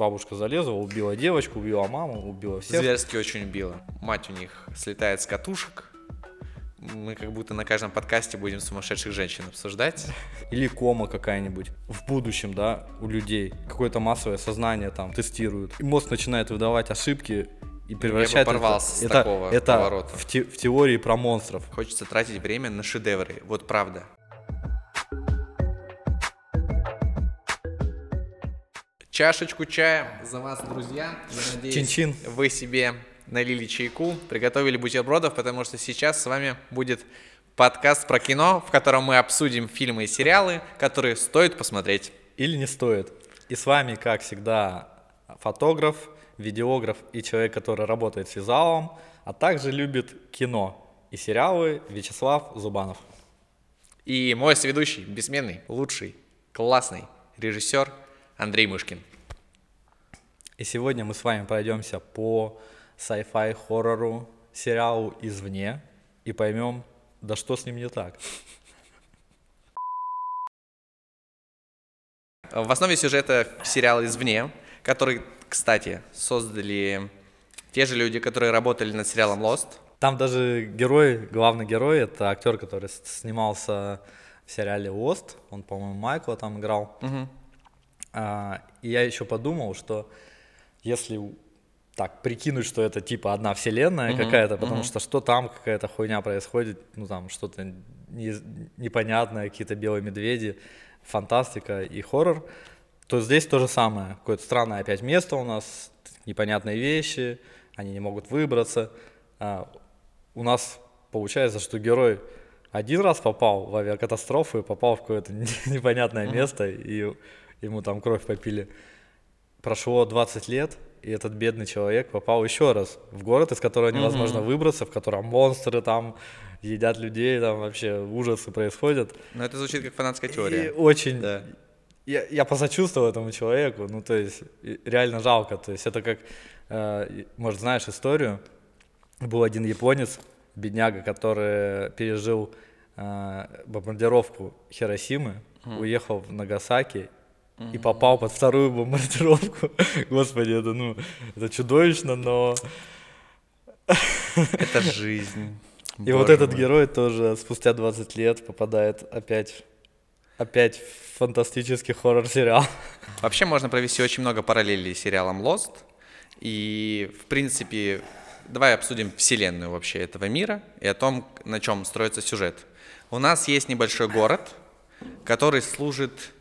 бабушка залезла, убила девочку, убила маму, убила всех. Зверски очень убила. Мать у них слетает с катушек. Мы как будто на каждом подкасте будем сумасшедших женщин обсуждать. Или кома какая-нибудь. В будущем, да, у людей какое-то массовое сознание там тестируют. И мозг начинает выдавать ошибки и превращает бы порвался с это, такого это поворота. в, те- в теории про монстров. Хочется тратить время на шедевры. Вот правда. Чашечку чая за вас, друзья. Я надеюсь, Чин-чин. вы себе налили чайку, приготовили бутербродов, потому что сейчас с вами будет подкаст про кино, в котором мы обсудим фильмы и сериалы, которые стоит посмотреть. Или не стоит. И с вами, как всегда, фотограф, видеограф и человек, который работает с визуалом, а также любит кино и сериалы Вячеслав Зубанов. И мой соведущий, бессменный, лучший, классный режиссер Андрей Мышкин. И сегодня мы с вами пройдемся по sci-fi хоррору сериалу «Извне» и поймем, да что с ним не так. В основе сюжета сериал «Извне», который, кстати, создали те же люди, которые работали над сериалом «Lost». Там даже герой, главный герой, это актер, который снимался в сериале «Ост», он, по-моему, Майкла там играл. А, и я еще подумал, что если так прикинуть, что это типа одна вселенная какая-то, потому что что там какая-то хуйня происходит, ну там что-то не- непонятное, какие-то белые медведи, фантастика и хоррор, то здесь то же самое. Какое-то странное опять место у нас, непонятные вещи, они не могут выбраться. А, у нас получается, что герой один раз попал в авиакатастрофу и попал в какое-то непонятное место, и ему там кровь попили. Прошло 20 лет, и этот бедный человек попал еще раз в город, из которого невозможно выбраться, в котором монстры там едят людей, там вообще ужасы происходят. Но это звучит как фанатская И теория. очень... Да. Я, я посочувствовал этому человеку, ну то есть и- реально жалко, то есть это как, э, и- может знаешь историю, был один японец, бедняга, который пережил э, бомбардировку Хиросимы, уехал в Нагасаки и попал под вторую бомбардировку. Господи, это ну, это чудовищно, но... Это жизнь. И вот Боже этот мой. герой тоже спустя 20 лет попадает опять, опять в фантастический хоррор-сериал. Вообще можно провести очень много параллелей с сериалом Lost. И, в принципе, давай обсудим вселенную вообще этого мира и о том, на чем строится сюжет. У нас есть небольшой город, который служит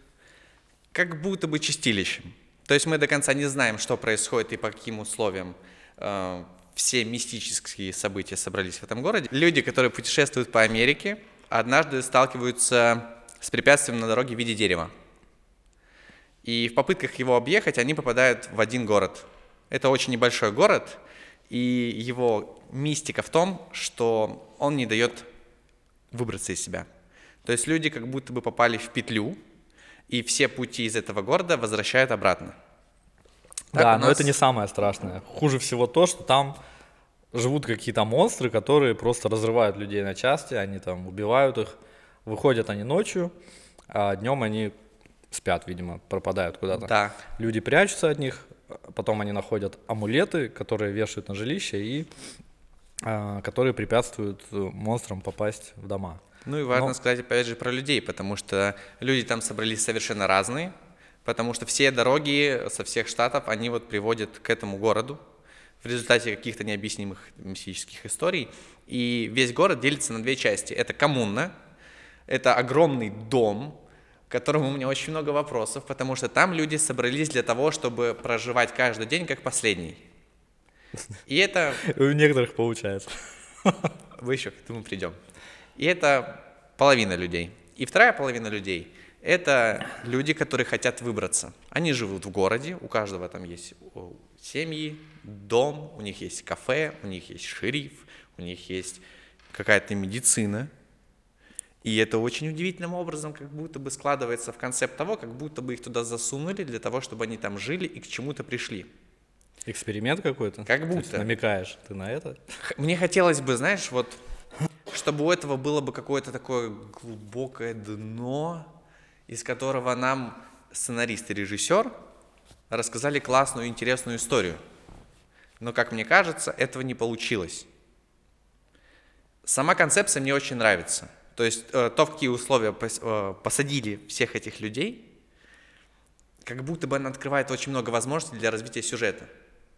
как будто бы чистилищем. То есть мы до конца не знаем, что происходит и по каким условиям э, все мистические события собрались в этом городе. Люди, которые путешествуют по Америке, однажды сталкиваются с препятствием на дороге в виде дерева. И в попытках его объехать они попадают в один город. Это очень небольшой город, и его мистика в том, что он не дает выбраться из себя. То есть люди как будто бы попали в петлю, и все пути из этого города возвращают обратно. Так да, у но нас- это не самое страшное. Хуже всего то, что там живут какие-то монстры, которые просто разрывают людей на части, они там убивают их. Выходят они ночью, а днем они спят, видимо, пропадают куда-то. Да. Люди прячутся от них, потом они находят амулеты, которые вешают на жилище и а, которые препятствуют э, монстрам попасть в дома. Ну и важно Но- сказать опять же про людей, потому что люди там собрались совершенно разные, потому что все дороги со всех штатов, они вот приводят к этому городу в результате каких-то необъяснимых мистических историй. И весь город делится на две части. Это коммуна, это огромный дом, к которому у меня очень много вопросов, потому что там люди собрались для того, чтобы проживать каждый день как последний. И это У некоторых получается. вы еще к этому придем. И это половина людей. И вторая половина людей – это люди, которые хотят выбраться. Они живут в городе, у каждого там есть семьи, дом, у них есть кафе, у них есть шериф, у них есть какая-то медицина. И это очень удивительным образом как будто бы складывается в концепт того, как будто бы их туда засунули для того, чтобы они там жили и к чему-то пришли. Эксперимент какой-то? Как будто. намекаешь ты на это? Мне хотелось бы, знаешь, вот, чтобы у этого было бы какое-то такое глубокое дно, из которого нам сценарист и режиссер рассказали классную, интересную историю. Но, как мне кажется, этого не получилось. Сама концепция мне очень нравится. То есть э, то, в какие условия э, посадили всех этих людей, как будто бы она открывает очень много возможностей для развития сюжета.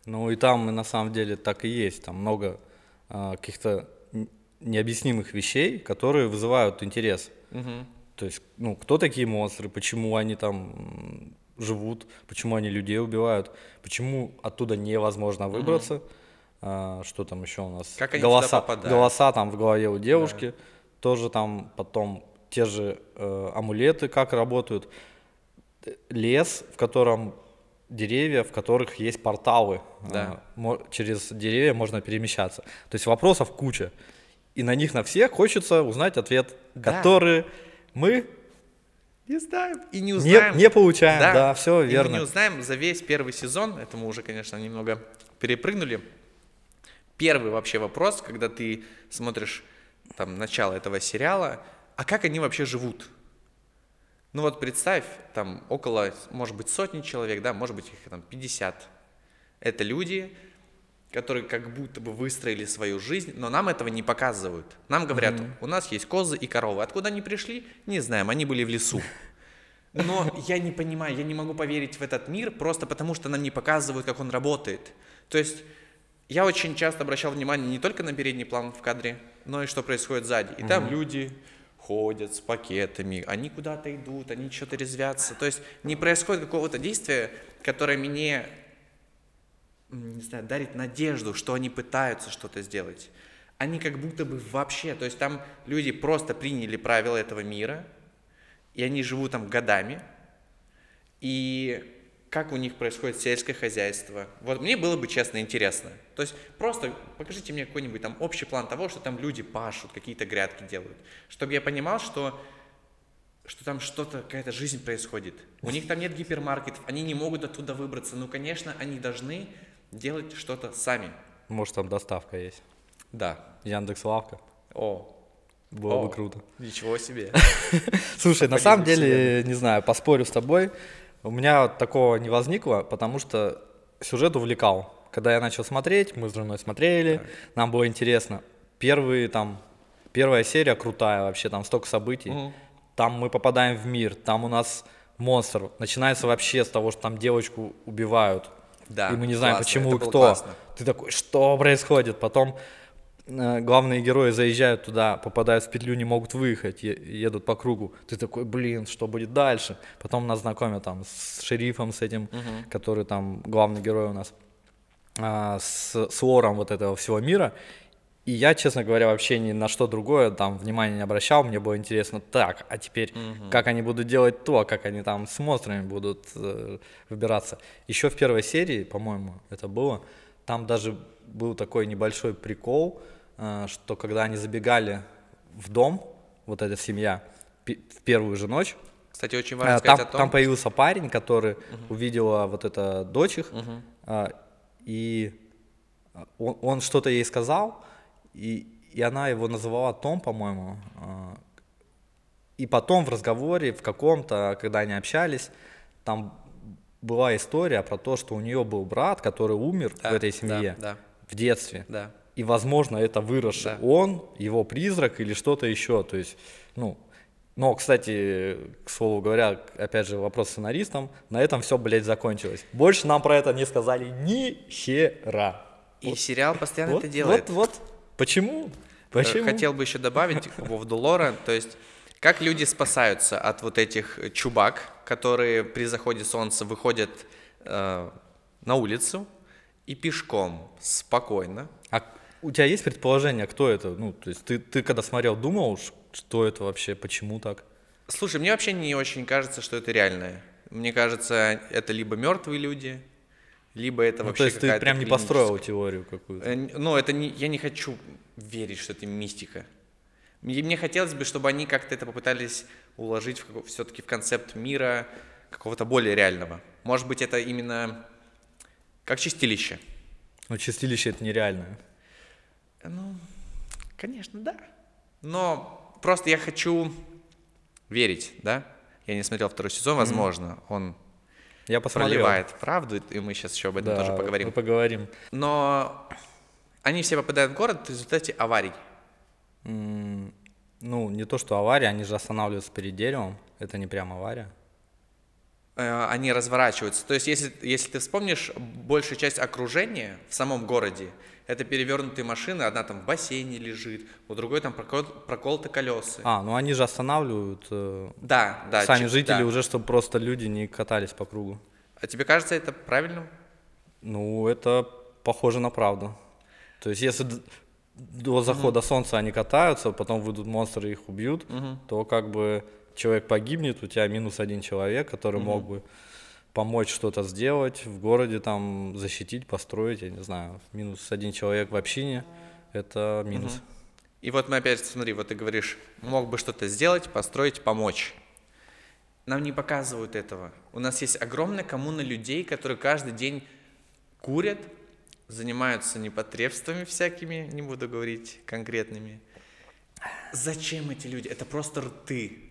Ну и там на самом деле так и есть. Там много э, каких-то необъяснимых вещей, которые вызывают интерес. Угу. То есть, ну, кто такие монстры, почему они там живут, почему они людей убивают, почему оттуда невозможно выбраться, угу. а, что там еще у нас? Как они голоса, голоса там в голове у девушки, да. тоже там потом те же э, амулеты как работают, лес, в котором деревья, в которых есть порталы, да. а, через деревья можно перемещаться. То есть вопросов куча, и на них на всех хочется узнать ответ, да. который мы не знаем. И не узнаем. Не, не получаем, да, да все верно. И мы не узнаем за весь первый сезон, это мы уже, конечно, немного перепрыгнули. Первый вообще вопрос, когда ты смотришь там начало этого сериала, а как они вообще живут? Ну вот представь, там около, может быть, сотни человек, да, может быть, их там 50. Это люди, которые как будто бы выстроили свою жизнь, но нам этого не показывают. Нам говорят, mm-hmm. у нас есть козы и коровы. Откуда они пришли? Не знаем, они были в лесу. Но я не понимаю, я не могу поверить в этот мир просто потому, что нам не показывают, как он работает. То есть я очень часто обращал внимание не только на передний план в кадре, но и что происходит сзади. И mm-hmm. там люди ходят с пакетами, они куда-то идут, они что-то резвятся. То есть не происходит какого-то действия, которое мне не знаю, дарит надежду, что они пытаются что-то сделать. Они как будто бы вообще, то есть там люди просто приняли правила этого мира, и они живут там годами, и как у них происходит сельское хозяйство. Вот мне было бы, честно, интересно. То есть просто покажите мне какой-нибудь там общий план того, что там люди пашут, какие-то грядки делают, чтобы я понимал, что что там что-то, какая-то жизнь происходит. У них там нет гипермаркетов, они не могут оттуда выбраться. Ну, конечно, они должны делать что-то сами. Может, там доставка есть. Да. Яндекс Лавка. О. Было О, бы круто. Ничего себе. Слушай, на самом деле, не знаю, поспорю с тобой. У меня такого не возникло, потому что сюжет увлекал. Когда я начал смотреть, мы с женой смотрели, нам было интересно. Первые там, первая серия крутая вообще, там столько событий. Там мы попадаем в мир, там у нас монстр. Начинается вообще с того, что там девочку убивают. Да, и мы не знаем, классно, почему и кто. Классно. Ты такой, что происходит? Потом э, главные герои заезжают туда, попадают в петлю, не могут выехать, едут по кругу. Ты такой, блин, что будет дальше? Потом нас знакомят там с шерифом, с этим, угу. который там главный герой у нас, а, с, с лором вот этого всего мира. И я, честно говоря, вообще ни на что другое там внимания не обращал. Мне было интересно, так, а теперь угу. как они будут делать то, как они там с монстрами будут э, выбираться. Еще в первой серии, по-моему, это было, там даже был такой небольшой прикол, э, что когда они забегали в дом, вот эта семья, в первую же ночь, кстати, очень важно э, сказать там, о том... Там появился парень, который угу. увидела вот это дочь их, угу. и он, он что-то ей сказал, и, и она его называла Том, по-моему. А, и потом в разговоре, в каком-то, когда они общались, там была история про то, что у нее был брат, который умер да, в этой семье да, да. в детстве. Да. И, возможно, это выросший да. он, его призрак или что-то еще. То есть, ну, но, кстати, к слову говоря, опять же, вопрос сценаристам, на этом все, блядь, закончилось. Больше нам про это не сказали ни хера. И вот. сериал постоянно вот, это делает. Вот, вот, Почему? Почему? Хотел бы еще добавить по поводу лора, то есть как люди спасаются от вот этих чубак, которые при заходе солнца выходят э, на улицу и пешком спокойно. А у тебя есть предположение, кто это? Ну, то есть ты, ты когда смотрел, думал, что это вообще, почему так? Слушай, мне вообще не очень кажется, что это реальное. Мне кажется, это либо мертвые люди, либо это ну, вообще то есть ты прям не построил теорию какую-то? Э, ну, это не, я не хочу верить, что это мистика. Мне, мне хотелось бы, чтобы они как-то это попытались уложить все-таки в концепт мира какого-то более реального. Может быть, это именно как чистилище. Но чистилище это нереально. Ну, конечно, да. Но просто я хочу верить, да? Я не смотрел второй сезон, возможно, mm-hmm. он Я посмотрел. проливает правду, и мы сейчас еще об этом Да, тоже поговорим. мы поговорим. Но они все попадают в город в результате аварий. М, Ну, не то, что авария, они же останавливаются перед деревом. Это не прям авария. Э, Они разворачиваются. То есть, если, если ты вспомнишь, большая часть окружения в самом городе это перевернутые машины, одна там в бассейне лежит, у другой там прокол, проколоты колеса. А, ну они же останавливают э, Да, да. сами чи- жители да. уже, чтобы просто люди не катались по кругу. А тебе кажется это правильным? Ну, это похоже на правду. То есть, если до захода солнца они катаются, потом выйдут монстры и их убьют, то как бы человек погибнет, у тебя минус один человек, который мог бы помочь что-то сделать в городе, там защитить, построить, я не знаю, минус один человек в общине, это минус. И вот мы опять, смотри, вот ты говоришь, мог бы что-то сделать, построить, помочь. Нам не показывают этого. У нас есть огромная коммуна людей, которые каждый день курят, занимаются непотребствами всякими, не буду говорить конкретными. Зачем эти люди? Это просто рты.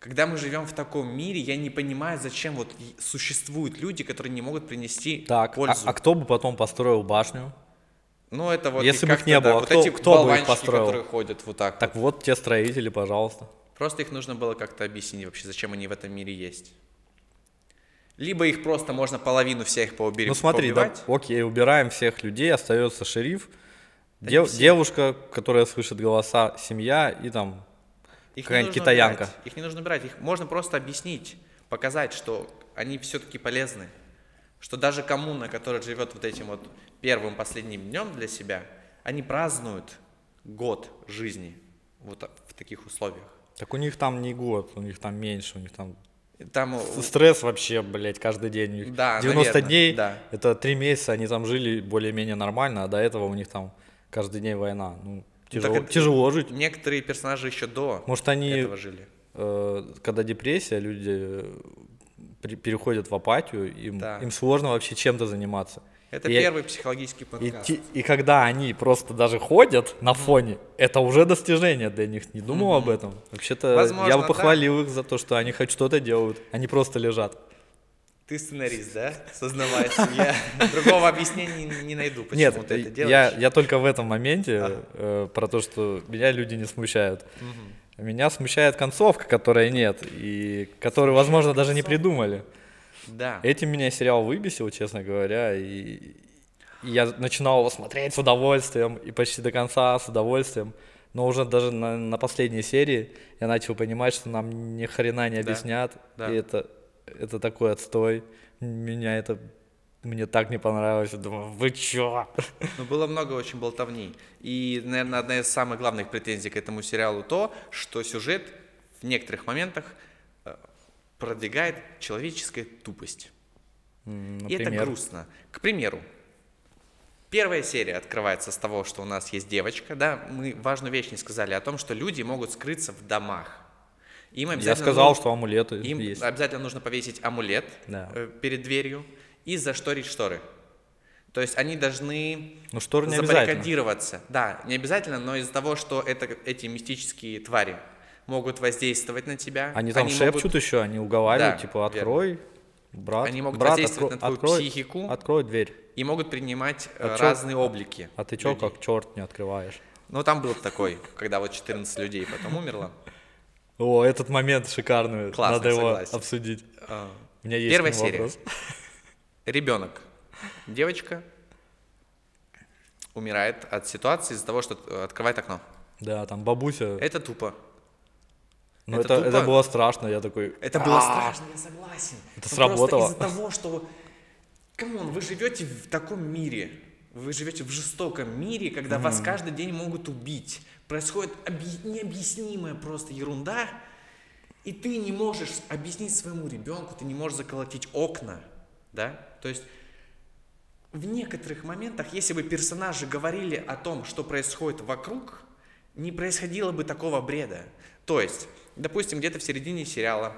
Когда мы живем в таком мире, я не понимаю, зачем вот существуют люди, которые не могут принести Так, а, пользу. а кто бы потом построил башню? Ну, это вот Если бы их не да, было, вот кто- эти кто бы их построил? которые ходят вот так. Так вот. вот те строители, пожалуйста. Просто их нужно было как-то объяснить вообще, зачем они в этом мире есть. Либо их просто можно половину всех поубери, Ну смотри, да, поубивать. окей, убираем всех людей, остается шериф, Да дев- девушка, которая слышит голоса, семья и там Их не какая-нибудь нужно китаянка. убирать, Их не нужно убирать, их можно просто объяснить, показать, что они все-таки полезны. Что даже коммуна, которая живет вот этим вот первым, последним днем для себя, они празднуют год жизни вот в таких условиях. Так у них там не год, у них там меньше, у них там Там стресс вообще, блядь, каждый день. У них Да, 90 наверно, дней, да. это три месяца, они там жили более-менее нормально, а до этого у них там каждый день война. Ну, тяжело, это- тяжело жить. некоторые персонажи еще до Может, они, этого жили. э, когда депрессия, люди э, при- переходят в апатию, им, Да. им сложно вообще чем-то заниматься. Это И- первый психологический И, подкаст. ти- и когда они просто даже ходят на фоне, это уже достижение для них. Не думал об этом. Вообще-то Возможно, я бы да. похвалил их за то, что они хоть что-то делают, они просто лежат. Ты сценарист, да? Сознавайся. Я другого объяснения не- найду, почему Нет, ты это я, делаешь. я только в этом моменте э, про то, что меня люди не смущают. Меня смущает концовка, которой нет, и которую, возможно, даже не придумали. Да. Этим меня сериал выбесил, честно говоря, и, и я начинал его смотреть с удовольствием, и почти до конца с удовольствием, но уже даже на, на последней серии я начал понимать, что нам ни хрена не Да, объяснят, да. и это, это такой отстой, меня это, мне так не понравилось, я думаю, вы чё? Но было много очень болтовни. И, наверное, одна из самых главных претензий к этому сериалу то, что сюжет в некоторых моментах э, продвигает человеческая тупость. М, И это Например, грустно. К примеру, первая серия открывается с того, что у нас есть девочка, да, мы важную вещь не сказали о том, что люди могут скрыться в домах. Им я обязательно сказал, ну- что амулеты Им есть. обязательно нужно повесить амулет Да. э, перед дверью и зашторить шторы. То есть они должны Ну, шторы не забаррикадироваться. Да, не обязательно, но из-за того, что это, эти мистические твари могут воздействовать на тебя. Они там могут- шепчут еще, они уговаривают, Да, типа, открой, брат, Они могут брат, воздействовать откро- на твою открой, психику. Открой дверь. и могут принимать э, А чё- разные облики. А ты чё, людей. как черт не открываешь? Ну, там был такой, когда вот 14 людей потом умерло. О, этот момент шикарный. Классно, Надо его согласен. обсудить. А, У меня есть Первая серия. вопрос. Ребенок, девочка умирает от ситуации из-за того, что э, открывает окно. Да, там бабуся. Это тупо. Ну, это это, это тупо. было страшно. Я такой. Это было «А!» страшно, я согласен. Это Но сработало. Просто из-за того, что... Come on, вы живете в таком мире. Вы живете в жестоком мире, когда вас каждый день могут убить. Происходит объ- необъяснимая просто ерунда, и ты не можешь объяснить своему ребенку, ты не можешь заколотить окна, да? То есть в некоторых моментах, если бы персонажи говорили о том, что происходит вокруг, не происходило бы такого бреда. То есть, допустим, где-то в середине сериала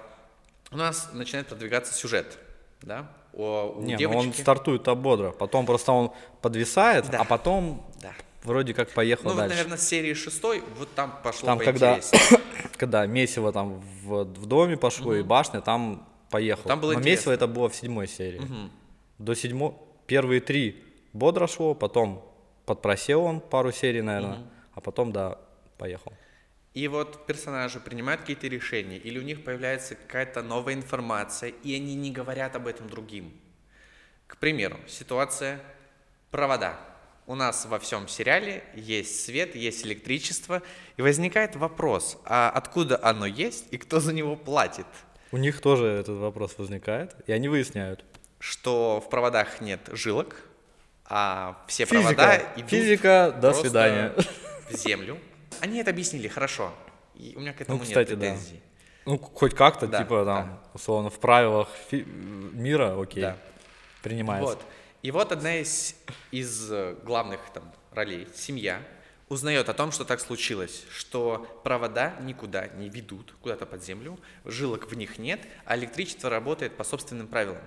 у нас начинает продвигаться сюжет, да? О, у Не, ну девочки. он стартует так бодро. Потом просто он подвисает, Да. а потом. Вроде как поехал Ну, вот, дальше. наверное, с серии шестой, вот там пошло там, когда, когда месиво там в, в доме пошло и башня, там поехал. Там было Но интересно. месиво это было в седьмой серии. До седьмой, первые три бодро шло, потом подпросел он пару серий, наверное, а потом, да, поехал. И вот персонажи принимают какие-то решения, или у них появляется какая-то новая информация, и они не говорят об этом другим. К примеру, ситуация провода. У нас во всем сериале есть свет, есть электричество, и возникает вопрос, а откуда оно есть и кто за него платит? У них тоже этот вопрос возникает, и они выясняют. Что в проводах нет жилок, а все Физика. провода идут Физика, до свидания. в землю. Они это объяснили хорошо, и у меня к этому Ну, кстати, нет да. претензий. Ну, хоть как-то, Да, типа, там, условно, в правилах фи- мира, окей, Да. принимается. Вот. И вот одна из, из э, главных там ролей, семья, узнает о том, что так случилось, что провода никуда не ведут, куда-то под землю, жилок в них нет, а электричество работает по собственным правилам.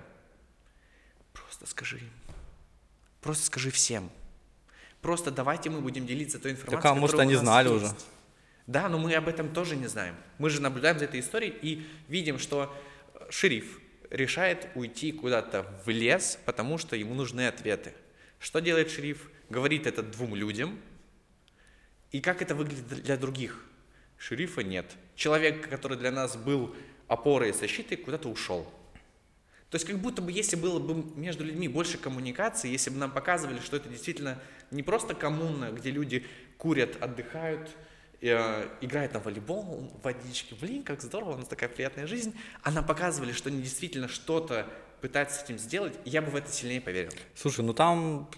Просто скажи им. Просто скажи всем. Просто давайте мы будем делиться той информацией, Так, а может, они знали есть. уже? Да, но мы об этом тоже не знаем. Мы же наблюдаем за этой историей и видим, что э, шериф решает уйти куда-то в лес, потому что ему нужны ответы. Что делает шериф? Говорит это двум людям. И как это выглядит для других? Шерифа нет. Человек, который для нас был опорой и защитой, куда-то ушел. То есть как будто бы, если было бы между людьми больше коммуникации, если бы нам показывали, что это действительно не просто коммуна, где люди курят, отдыхают, э, играют на волейбол, в водичке, блин, как здорово, у нас такая приятная жизнь, а нам показывали, что они действительно что-то пытаются с этим сделать, я бы в это сильнее поверил. Слушай, ну там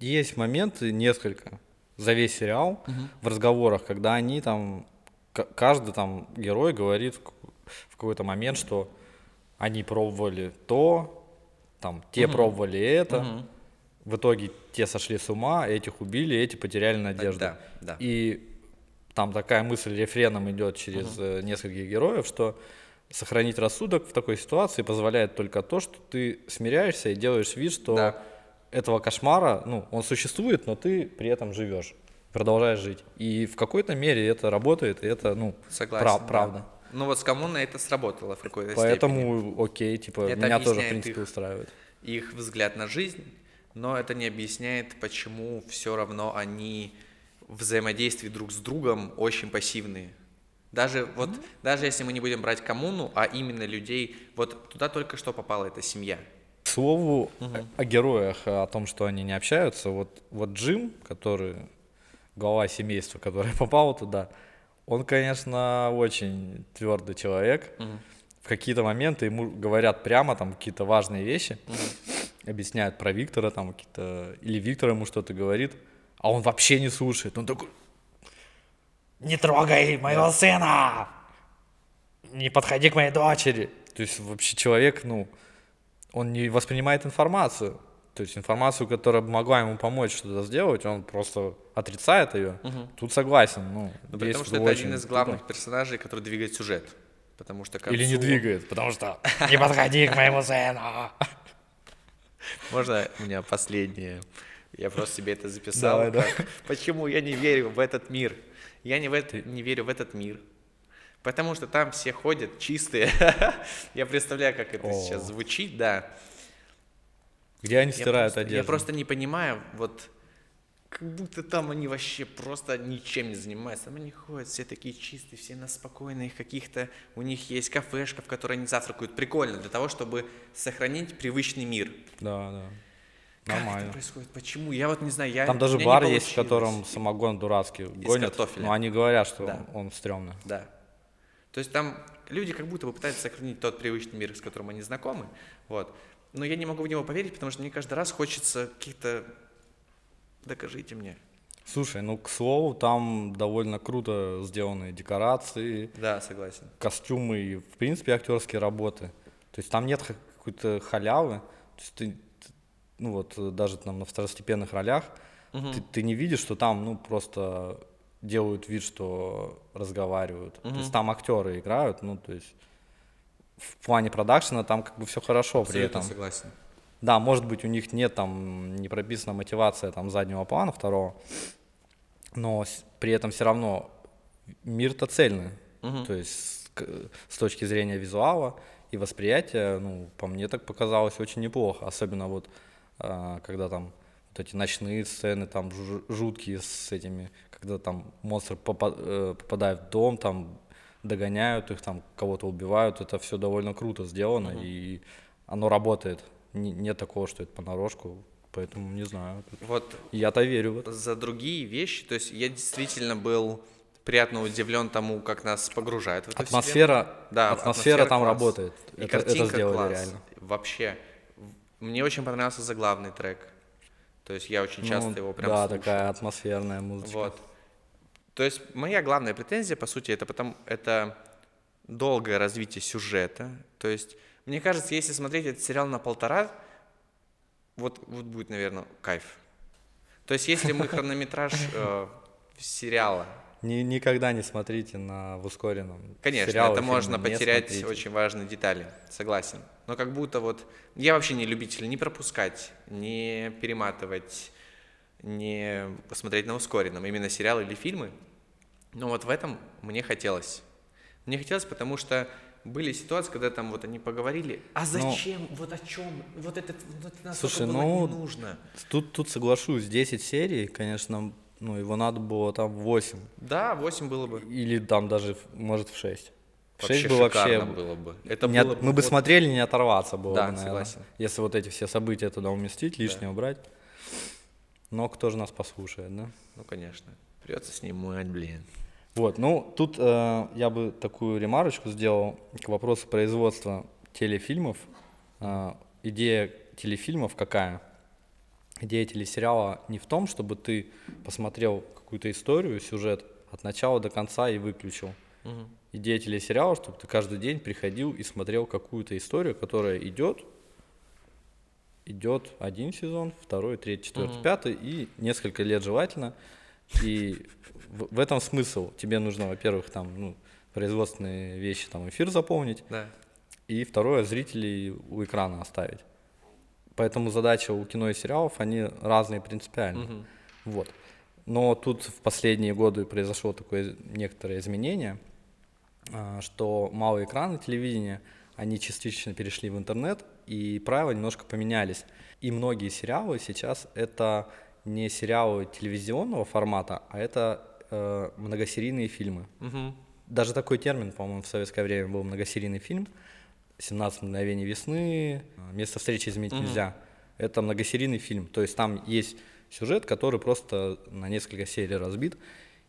есть моменты несколько за весь сериал в разговорах, когда они там, каждый там герой говорит в какой-то момент, что они пробовали то, там, те пробовали это, в итоге те сошли с ума, этих убили, эти потеряли надежду. да, да. И там такая мысль рефреном идет через э, нескольких героев, что сохранить рассудок в такой ситуации позволяет только то, что ты смиряешься и делаешь вид, что Да. этого кошмара, ну, он существует, но ты при этом живешь, продолжаешь жить. И в какой-то мере это работает, и это, ну, Согласен. пра- да. правда. Ну вот с коммуной это сработало в какой-то степени. Поэтому, окей, типа, Это меня тоже, в принципе, их. устраивает. их взгляд на жизнь, но это не объясняет, почему все равно они взаимодействии друг с другом очень пассивные. Даже вот, даже если мы не будем брать коммуну, а именно людей, вот туда только что попала эта семья. К слову о, о героях, о том, что они не общаются, вот, вот Джим, который глава семейства, который попал туда, он, конечно, очень твердый человек. В какие-то моменты ему говорят прямо там какие-то важные вещи, объясняют про Виктора там какие-то, или Виктор ему что-то говорит, а он вообще не слушает. Он такой, не трогай моего сына, не подходи к моей дочери. То есть вообще человек, ну, он не воспринимает информацию. То есть информацию, которая бы могла ему помочь что-то сделать, он просто отрицает ее. Тут согласен. Ну, Ну, потому что это очень один из тупо. главных персонажей, который двигает сюжет. Потому что к Или не концу- двигает, потому что не подходи к моему сыну. Можно у меня последнее? Я просто себе это записал. Давай, да. как, Почему я не верю в этот мир? Я не, в это, не верю в этот мир. Потому что там все ходят чистые. Я представляю, как это О. сейчас звучит, да. Где они Я стирают просто, одежду? я просто не понимаю, вот как будто там они вообще просто ничем не занимаются. Там они ходят, все такие чистые, все на спокойных каких-то, у них есть кафешка, в которой они завтракают. Прикольно, для того, чтобы сохранить привычный мир. Да, да. Как Нормально. это происходит? Почему? Я вот не знаю. Я, Там даже бар есть, в котором самогон дурацкий гонят. картофеля. Но они говорят, что Да. он стрёмный. Да. То есть там люди как будто бы пытаются сохранить тот привычный мир, с которым они знакомы. Вот. Но я не могу в него поверить, потому что мне каждый раз хочется каких-то... Докажите мне. Слушай, ну, к слову, там довольно круто сделаны декорации, Да, согласен. костюмы и, в принципе, актерские работы. То есть там нет какой-то халявы. То есть ты- ну вот, э, даже там на второстепенных ролях, ты, ты не видишь, что там, ну, просто делают вид, что разговаривают. То есть там актеры играют, ну, то есть в плане продакшена там как бы все хорошо при Абсолютно этом. согласен. Да, может быть, у них нет там, не прописана мотивация там заднего плана второго, но при этом все равно мир-то цельный. То есть с, точки зрения визуала и восприятие, ну, по мне так показалось очень неплохо, особенно вот когда там вот эти ночные сцены там жуткие с этими, когда там монстры э, попадают в дом, там догоняют их, там кого-то убивают, это все довольно круто сделано, угу. и оно работает. Не, нет такого, что это понарошку, поэтому не знаю. Вот я-то верю в это. За другие вещи, то есть я действительно был приятно удивлен тому, как нас погружает в эту атмосфера, вселенную. Да, атмосфера, атмосфера там класс. работает. И это, это сделали класс. реально. Вообще, мне очень понравился заглавный трек. То есть я очень часто ну, его прям Да, слушаю. такая атмосферная музыка. Вот. То есть моя главная претензия, по сути, это потом это долгое развитие сюжета. То есть, мне кажется, если смотреть этот сериал на полтора, вот, вот будет, наверное, кайф. То есть, если мы хронометраж э, сериала ни, никогда не смотрите на в ускоренном. Конечно, Сериалы, это можно потерять очень важные детали, согласен. Но как будто вот я вообще не любитель не пропускать, не перематывать, не посмотреть на ускоренном, именно сериалы или фильмы. Но вот в этом мне хотелось. Мне хотелось, потому что были ситуации, когда там вот они поговорили, а ну, зачем, ну, вот о чем, вот это, вот это слушай, ну, не нужно. Тут, тут соглашусь, 10 серий, конечно, ну, его надо было там 8. Да, 8 было бы. Или там даже, может, в 6. В 6 вообще бы вообще... было бы. Это не было от... бы Мы бы вот... смотрели, не оторваться было да, бы, наверное. согласен. Если вот эти все события туда уместить, лишнее да. убрать. Но кто же нас послушает, да? Ну, конечно. Придется снимать, блин. Вот, ну, тут э, я бы такую ремарочку сделал к вопросу производства телефильмов. Э, идея телефильмов какая? Идея телесериала не в том, чтобы ты посмотрел какую-то историю, сюжет от начала до конца и выключил. Угу. Идея телесериала, чтобы ты каждый день приходил и смотрел какую-то историю, которая идет, идет один сезон, второй, третий, четвертый, угу. пятый и несколько лет желательно. И в, в этом смысл. Тебе нужно, во-первых, там, ну, производственные вещи, там, эфир заполнить. Да. И второе, зрителей у экрана оставить. Поэтому задача у кино и сериалов, они разные принципиально. Угу. Вот. Но тут в последние годы произошло такое некоторое изменение, а, что малые экраны телевидения, они частично перешли в интернет, и правила немножко поменялись. И многие сериалы сейчас это не сериалы телевизионного формата, а это э, многосерийные фильмы. Угу. Даже такой термин, по-моему, в советское время был многосерийный фильм. 17 мгновений весны, место встречи изменить угу. нельзя. Это многосерийный фильм, то есть там есть сюжет, который просто на несколько серий разбит,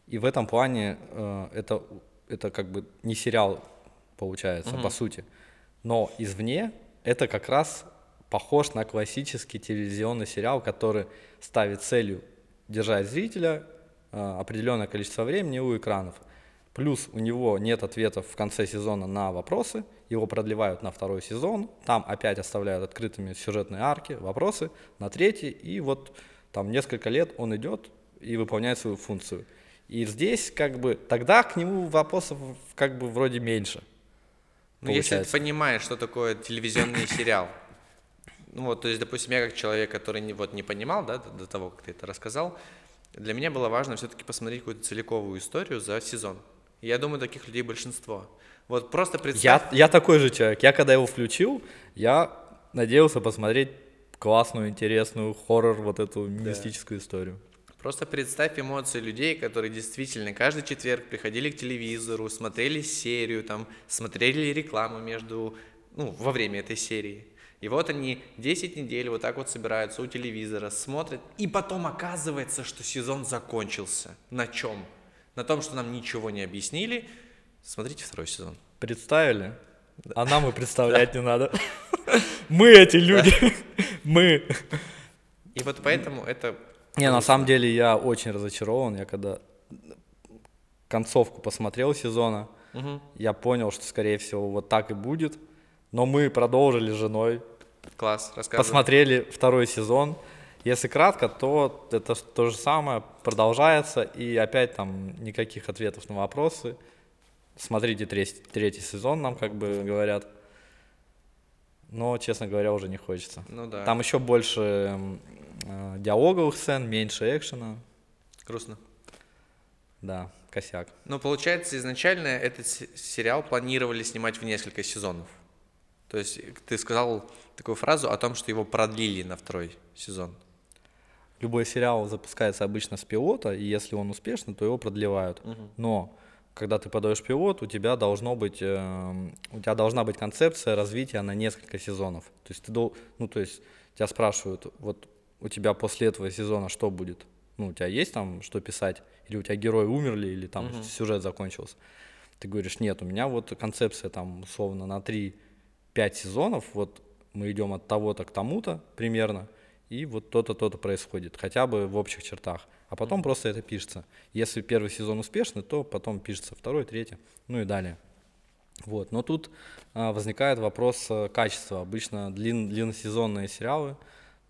и в этом плане э, это, это как бы не сериал получается, угу. по сути. Но извне это как раз похож на классический телевизионный сериал, который ставит целью держать зрителя э, определенное количество времени у экранов. Плюс у него нет ответов в конце сезона на вопросы, его продлевают на второй сезон, там опять оставляют открытыми сюжетные арки, вопросы на третий, и вот там несколько лет он идет и выполняет свою функцию. И здесь как бы тогда к нему вопросов как бы вроде меньше. Ну, если ты понимаешь, что такое телевизионный сериал, ну вот, то есть, допустим, я как человек, который не, вот, не понимал, да, до, до того, как ты это рассказал, для меня было важно все-таки посмотреть какую-то целиковую историю за сезон. Я думаю, таких людей большинство. Вот просто представь... Я, я такой же человек. Я когда его включил, я надеялся посмотреть классную, интересную хоррор, вот эту да. мистическую историю. Просто представь эмоции людей, которые действительно каждый четверг приходили к телевизору, смотрели серию, там, смотрели рекламу между, ну, во время этой серии. И вот они 10 недель вот так вот собираются у телевизора, смотрят, и потом оказывается, что сезон закончился. На чем? На том, что нам ничего не объяснили, смотрите второй сезон. Представили? Да. А нам и представлять не надо. Мы эти люди. Мы. И вот поэтому это... Не, на самом деле я очень разочарован. Я когда концовку посмотрел сезона, я понял, что, скорее всего, вот так и будет. Но мы продолжили с женой. Класс, рассказывай. Посмотрели второй сезон. Если кратко, то это то же самое продолжается, и опять там никаких ответов на вопросы. Смотрите третий, третий сезон, нам как бы говорят. Но, честно говоря, уже не хочется. Ну да. Там еще больше э, диалоговых сцен, меньше экшена. Грустно. Да, косяк. Но получается, изначально этот сериал планировали снимать в несколько сезонов. То есть ты сказал такую фразу о том, что его продлили на второй сезон. Любой сериал запускается обычно с пилота, и если он успешный, то его продлевают. Мгм. Но когда ты подаешь пилот, у тебя должно быть, эм, у тебя должна быть концепция развития на несколько сезонов. То есть ты дол- ну то есть тебя спрашивают, вот у тебя после этого сезона что будет? Ну у тебя есть там что писать, или у тебя герои умерли, или там Мгм. сюжет закончился? Ты говоришь, нет, у меня вот концепция там условно на 3-5 сезонов, вот мы идем от того-то к тому-то примерно, и вот то-то, то-то происходит, хотя бы в общих чертах. А потом просто это пишется. Если первый сезон успешный, то потом пишется второй, третий, ну и далее. Вот. Но тут а, возникает вопрос э, качества. Обычно длин, длинносезонные сериалы,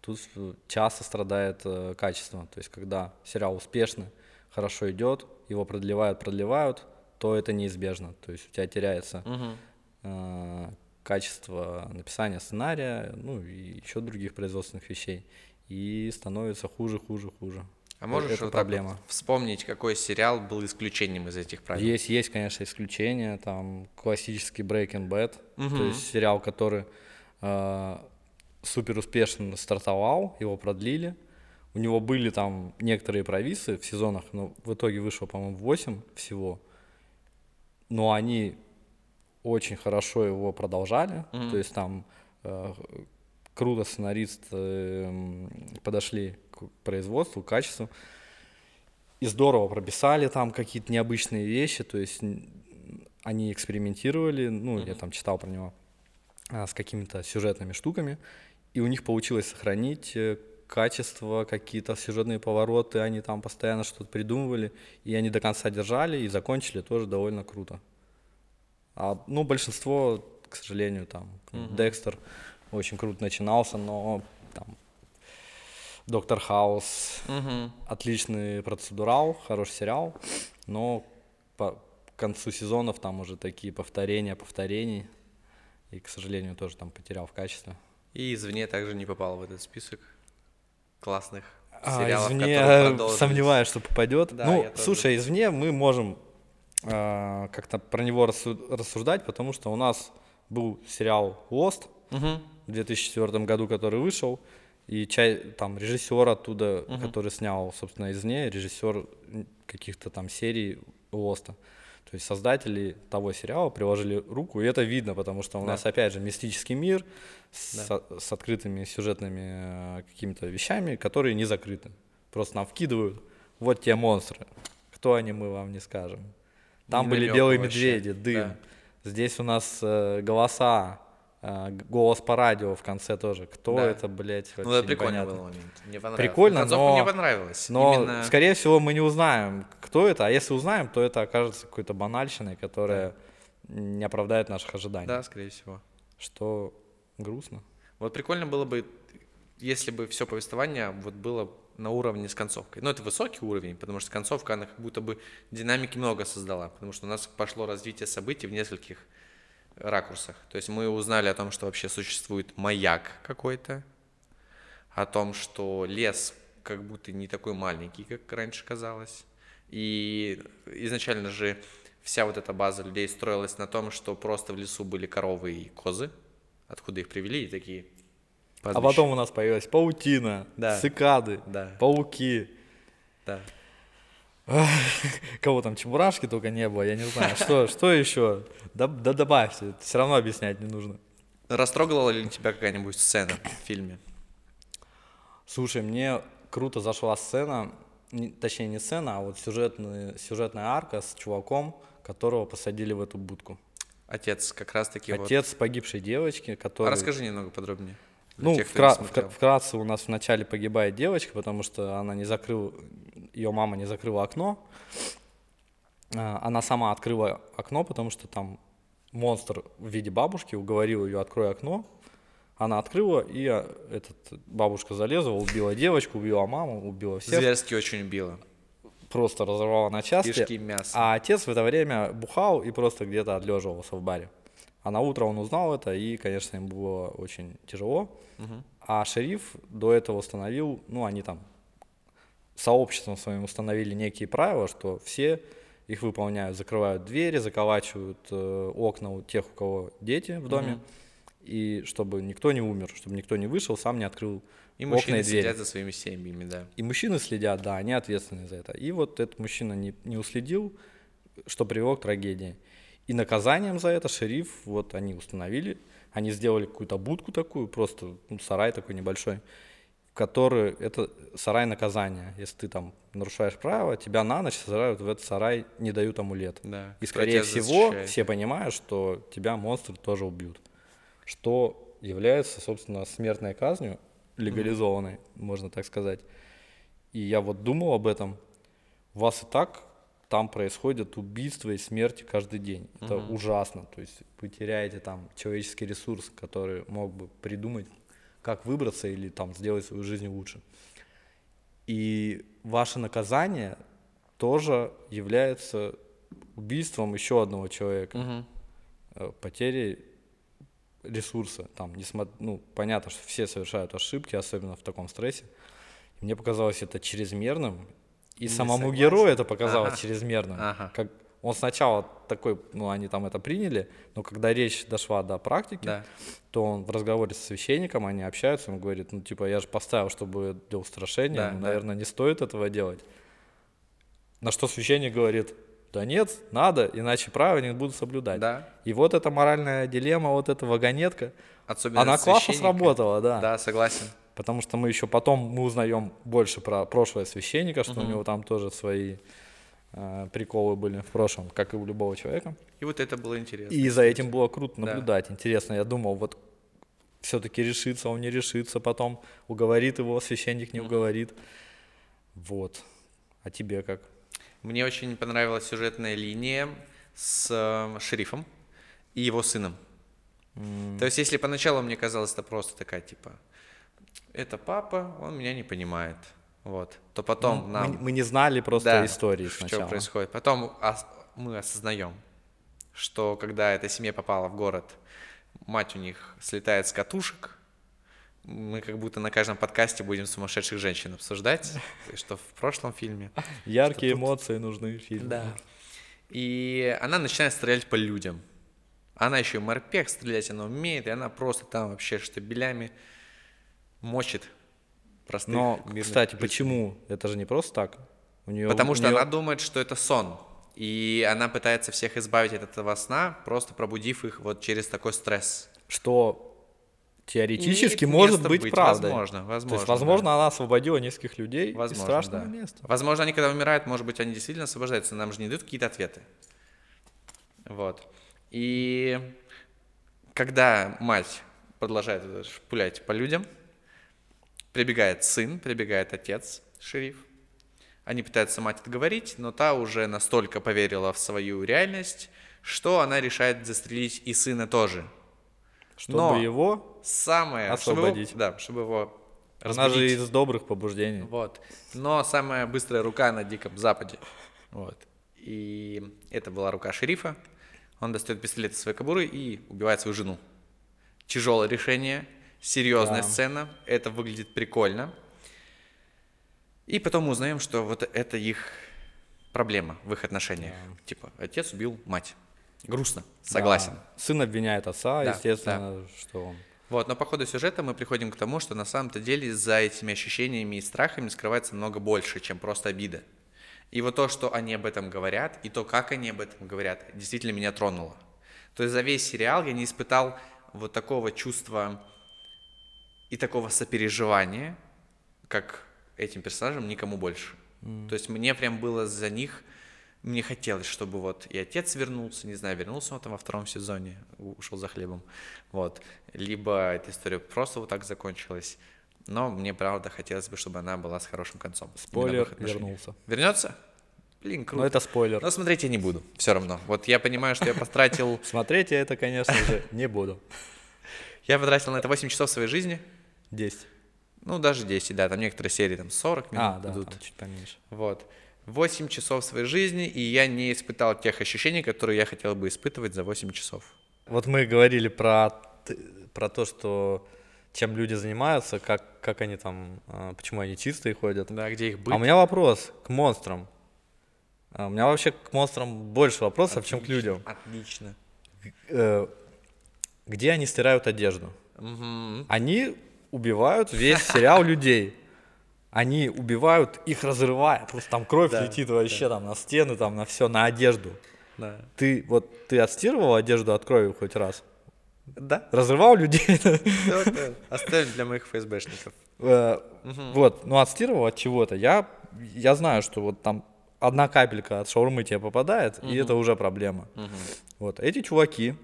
тут э, часто страдает э, качество. То есть, когда сериал успешный, хорошо идет, его продлевают, продлевают, то это неизбежно. То есть у тебя теряется Мгм. э, качество написания сценария, ну и еще других производственных вещей, и становится хуже, хуже, хуже. А можешь это вот так вот проблема. вспомнить, какой сериал был исключением из этих правил? Есть, есть, конечно, исключения, там классический Breaking Bad, то Мгм. есть сериал, который э, супер успешно стартовал, его продлили, у него были там некоторые провисы в сезонах, но в итоге вышло, по-моему, 8 всего, но они очень хорошо его продолжали, Мгм. то есть там э, круто сценаристы м, подошли к производству, к качеству, и здорово прописали там какие-то необычные вещи, то есть они экспериментировали, ну, я Мгм. там читал про него, а, с какими-то сюжетными штуками, и у них получилось сохранить э, качество, какие-то сюжетные повороты, они там постоянно что-то придумывали, и они до конца держали и закончили тоже довольно круто. А, ну, большинство, к сожалению, там, Мгм. Декстер очень круто начинался, но там Доктор Хаус, Мгм. отличный процедурал, хороший сериал, но по концу сезонов там уже такие повторения, повторений, и, к сожалению, тоже там потерял в качестве. И извне также не попал в этот список классных А, сериалов, извне которые продолжились. сомневаюсь, что попадет. Да, ну, слушай, извне мы можем а, как-то про него рассу- рассуждать, потому что у нас был сериал Lost Мгм. в 2004 году, который вышел, и чай, там режиссер оттуда, Мгм. который снял, собственно, извне, режиссер м, каких-то там серий Лоста. То есть создатели того сериала приложили руку, и это видно, потому что у Да. нас, опять же, мистический мир с, Да. с открытыми сюжетными э, какими-то вещами, которые не закрыты. Просто нам вкидывают, вот те монстры, кто они, мы вам не скажем. Там Ни были белые вообще, медведи, дым. да. Здесь у нас э, голоса, э, голос по радио в конце тоже. Кто Да. это, блядь, вообще Ну, это прикольно непонятно. был момент. Мне понравилось. Прикольно, но- мне понравилась. Но, Именно... скорее всего, мы не узнаем, кто это, а если узнаем, то это окажется какой-то банальщиной, которая не оправдает наших ожиданий. Да, скорее всего. Что грустно. Вот прикольно было бы, если бы все повествование вот было на уровне с концовкой. Ну, это высокий уровень, потому что концовка, она как будто бы динамики много создала, потому что у нас пошло развитие событий в нескольких ракурсах. То есть мы узнали о том, что вообще существует маяк какой-то, о том, что лес как будто не такой маленький, как раньше казалось. И изначально же вся вот эта база людей строилась на том, что просто в лесу были коровы и козы, откуда их привели, и такие А пастбища. потом у нас появилась паутина, Да. цикады, Да. пауки. Да. Кого там, чебурашки только не было, я не знаю. Что, что еще? Да, да добавьте, все равно объяснять не нужно. Растрогала ли тебя какая-нибудь сцена в фильме? Слушай, мне круто зашла сцена, не- точнее не сцена, а вот сюжетный, сюжетная арка с чуваком, которого посадили в эту будку. Отец как раз-таки вот... Отец погибшей девочки, А который... расскажи немного подробнее. Ну, тех, вкра- вкра- вкратце у нас вначале погибает девочка, потому что она не закрыла, ее мама не закрыла окно. А, Она сама открыла окно, потому что там монстр в виде бабушки уговорил ее открой окно. Она открыла, и а, этот, бабушка залезла, убила девочку, убила маму, убила всех. Зверски очень убило. Просто разорвала на части. Кишки, мясо. А отец в это время бухал и просто где-то отлеживался в баре. А на утро он узнал это, и, конечно, ему было очень тяжело. Мгм. А шериф до этого установил, ну, они там сообществом своим установили некие правила, что все их выполняют, закрывают двери, заколачивают э, окна у тех, у кого дети в доме, Мгм. и чтобы никто не умер, чтобы никто не вышел, сам не открыл И окна мужчины и двери. следят за своими семьями, да. И мужчины следят, да, они ответственны за это. И вот этот мужчина не, не уследил, что привело к трагедии. И наказанием за это шериф, вот они установили, они сделали какую-то будку такую, просто ну, сарай такой небольшой, в который, это сарай наказания. Если ты там нарушаешь правила, тебя на ночь сажают в этот сарай, не дают амулет. Да, И скорее всего защищает. все понимают, что тебя монстры тоже убьют. Что является, собственно, смертной казнью, легализованной, можно так сказать. И я вот думал об этом. У вас и так там происходят убийства и смерти каждый день. Это ужасно. То есть вы теряете там человеческий ресурс, который мог бы придумать, как выбраться или там сделать свою жизнь лучше. И ваше наказание тоже является убийством еще одного человека, Мгм. э, потерей ресурса. Там, несмо- ну, понятно, что все совершают ошибки, особенно в таком стрессе. Мне показалось это чрезмерным. И Не самому согласен. герою это показалось Ага. чрезмерным. Ага. Как он сначала такой, ну, они там это приняли, но когда речь дошла до практики, Да. то он в разговоре с священником, они общаются, он говорит, ну, типа, я же поставил, чтобы для устрашения, Да, ну, да. наверное, не стоит этого делать. На что священник говорит, да нет, надо, иначе правила не будут соблюдать. Да. И вот эта моральная дилемма, вот эта вагонетка, Особенно она классно сработала, да. Да, согласен. Потому что мы еще потом мы узнаем больше про прошлое священника, что у него там тоже свои э, приколы были в прошлом, как и у любого человека. И вот это было интересно. И за этим было круто Да. наблюдать. Интересно, я думал, вот все-таки решится, он не решится, потом уговорит его, священник не уговорит. Вот. А тебе как? Мне очень понравилась сюжетная линия с э, шерифом и его сыном. То есть, если поначалу мне казалось, это просто такая, типа, это папа, он меня не понимает. Вот. То потом Мы, нам... мы не знали просто Да, истории что сначала. происходит. Потом ос- мы осознаем, что когда эта семья попала в город, мать у них слетает с катушек. Мы как будто на каждом подкасте будем сумасшедших женщин обсуждать, что в прошлом фильме. Яркие тут- эмоции нужны в фильме. Да. И она начинает стрелять по людям. Она еще и морпех стрелять она умеет, и она просто там вообще штабелями мочит простых Но, кстати, жителей. почему? Это же не просто так. У нее, Потому у что неё- она думает, что это сон. И она пытается всех избавить от этого сна, просто пробудив их вот через такой стресс. что теоретически Имеет может быть, быть, правдой. возможно, То есть, возможно, возможно, она освободила нескольких людей Возможно, из страшного да. места. Возможно, они когда умирают, может быть, они действительно освобождаются, нам же не дают какие-то ответы. Вот. И когда мать продолжает пулять по людям, прибегает сын, прибегает отец, шериф. Они пытаются мать отговорить, но та уже настолько поверила в свою реальность, что она решает застрелить и сына тоже. Чтобы Но его, Самое... чтобы его- Освободить. да, чтобы его она же разбудить. из добрых побуждений. Вот. Но самая быстрая рука на Диком Западе. Вот. И это была рука шерифа. Он достает пистолет из своей кобуры и убивает свою жену. Тяжелое решение, серьезная Да. сцена. Это выглядит прикольно. И потом мы узнаем, что вот это их проблема в их отношениях. Типа, отец убил мать. Грустно, согласен. Да. Сын обвиняет отца, Да, естественно, что он... Вот, но по ходу сюжета мы приходим к тому, что на самом-то деле за этими ощущениями и страхами скрывается много больше, чем просто обида. И вот то, что они об этом говорят, и то, как они об этом говорят, действительно меня тронуло. То есть за весь сериал я не испытал вот такого чувства и такого сопереживания, как этим персонажам, никому больше. То есть мне прям было за них, мне хотелось, чтобы вот и отец вернулся, не знаю, вернулся он там во втором сезоне, ушел за хлебом, вот, либо эта история просто вот так закончилась. Но мне, правда, хотелось бы, чтобы она была с хорошим концом. Спойлер, вернулся. Вернется? Блин, круто. Но это спойлер. Но смотреть я не буду, все равно. Вот я понимаю, что я потратил, Смотреть я это, конечно же, не буду. я потратил на это 8 часов своей жизни, 10. ну, даже 10, да, там некоторые серии там 40 минут А, да, идут. там чуть поменьше. Вот. 8 часов своей жизни, и я не испытал тех ощущений, которые я хотел бы испытывать за 8 часов. Вот мы говорили про, про то, что чем люди занимаются, как, как они там, а, почему они чистые ходят. Да, где их быть? А у меня вопрос к монстрам. А У меня вообще к монстрам больше вопросов, чем к людям. Отлично. Э, где они стирают одежду. Мгм. Они убивают весь сериал людей. Они убивают, их разрывая, просто там кровь Да, летит вообще там на стены, там на все, на одежду. Да. Ты вот ты отстирывал одежду от крови хоть раз? Да? Разрывал людей? Да, да. Оставим для моих ФСБшников. Э, Вот, ну отстирывал от чего-то. Я, я знаю, что вот там одна капелька от шаурмы тебе попадает, и это уже проблема. Вот, эти чуваки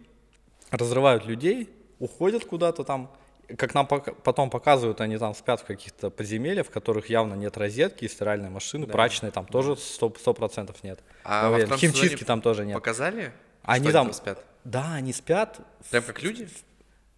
разрывают людей, уходят куда-то там, как нам потом показывают, они там спят в каких-то подземельях, в которых явно нет розетки, стиральной машины, прачечной там тоже сто процентов нет. А во уверен. втором Химчистки там тоже нет. Показали? Они там там спят? Да, они спят. в- Прям как люди?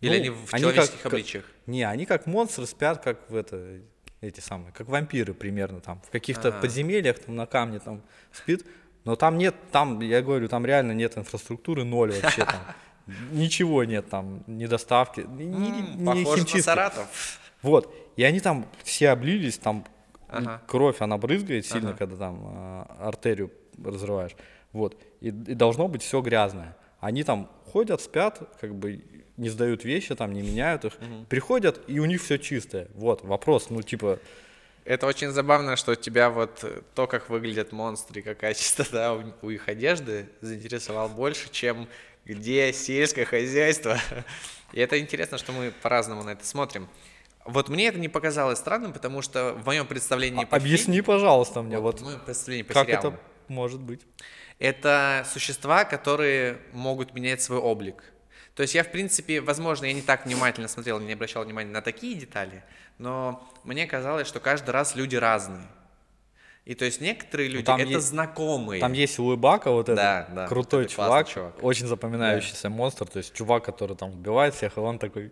Или ну, они в они человеческих как- обличиях? Не, они как монстры спят, как в это, эти самые, как вампиры примерно там, в каких-то А. подземельях, там на камне там спит, но там нет, там, я говорю, там реально нет инфраструктуры, ноль вообще там, ничего нет там, ни доставки, ни, ни- ни Похож на. Саратов. Вот, и они там все облились, там Ага. кровь, она брызгает сильно, Ага. когда там а, артерию разрываешь, вот, и, и должно быть все грязное. Они там ходят, спят, как бы не сдают вещи, там не меняют их, приходят, и у них все чистое. Вот, вопрос, ну типа, Это очень забавно, что тебя вот э, то, как выглядят монстры, какая чистота у, у их одежды, заинтересовал больше, чем где сельское хозяйство. И это интересно, что мы по-разному на это смотрим. Вот мне это не показалось странным, потому что в моем представлении а- объясни, пожалуйста, мне, вот вот, представлении по как сериалам, это может быть. это существа, которые могут менять свой облик. То есть я, в принципе, возможно, я не так внимательно смотрел, не обращал внимания на такие детали, но мне казалось, что каждый раз люди разные. И то есть некоторые люди там это есть- знакомые. Там есть Уэбака, вот этот Да, да, крутой это чувак, чувак. очень запоминающийся монстр, то есть чувак, который там убивает всех, и он такой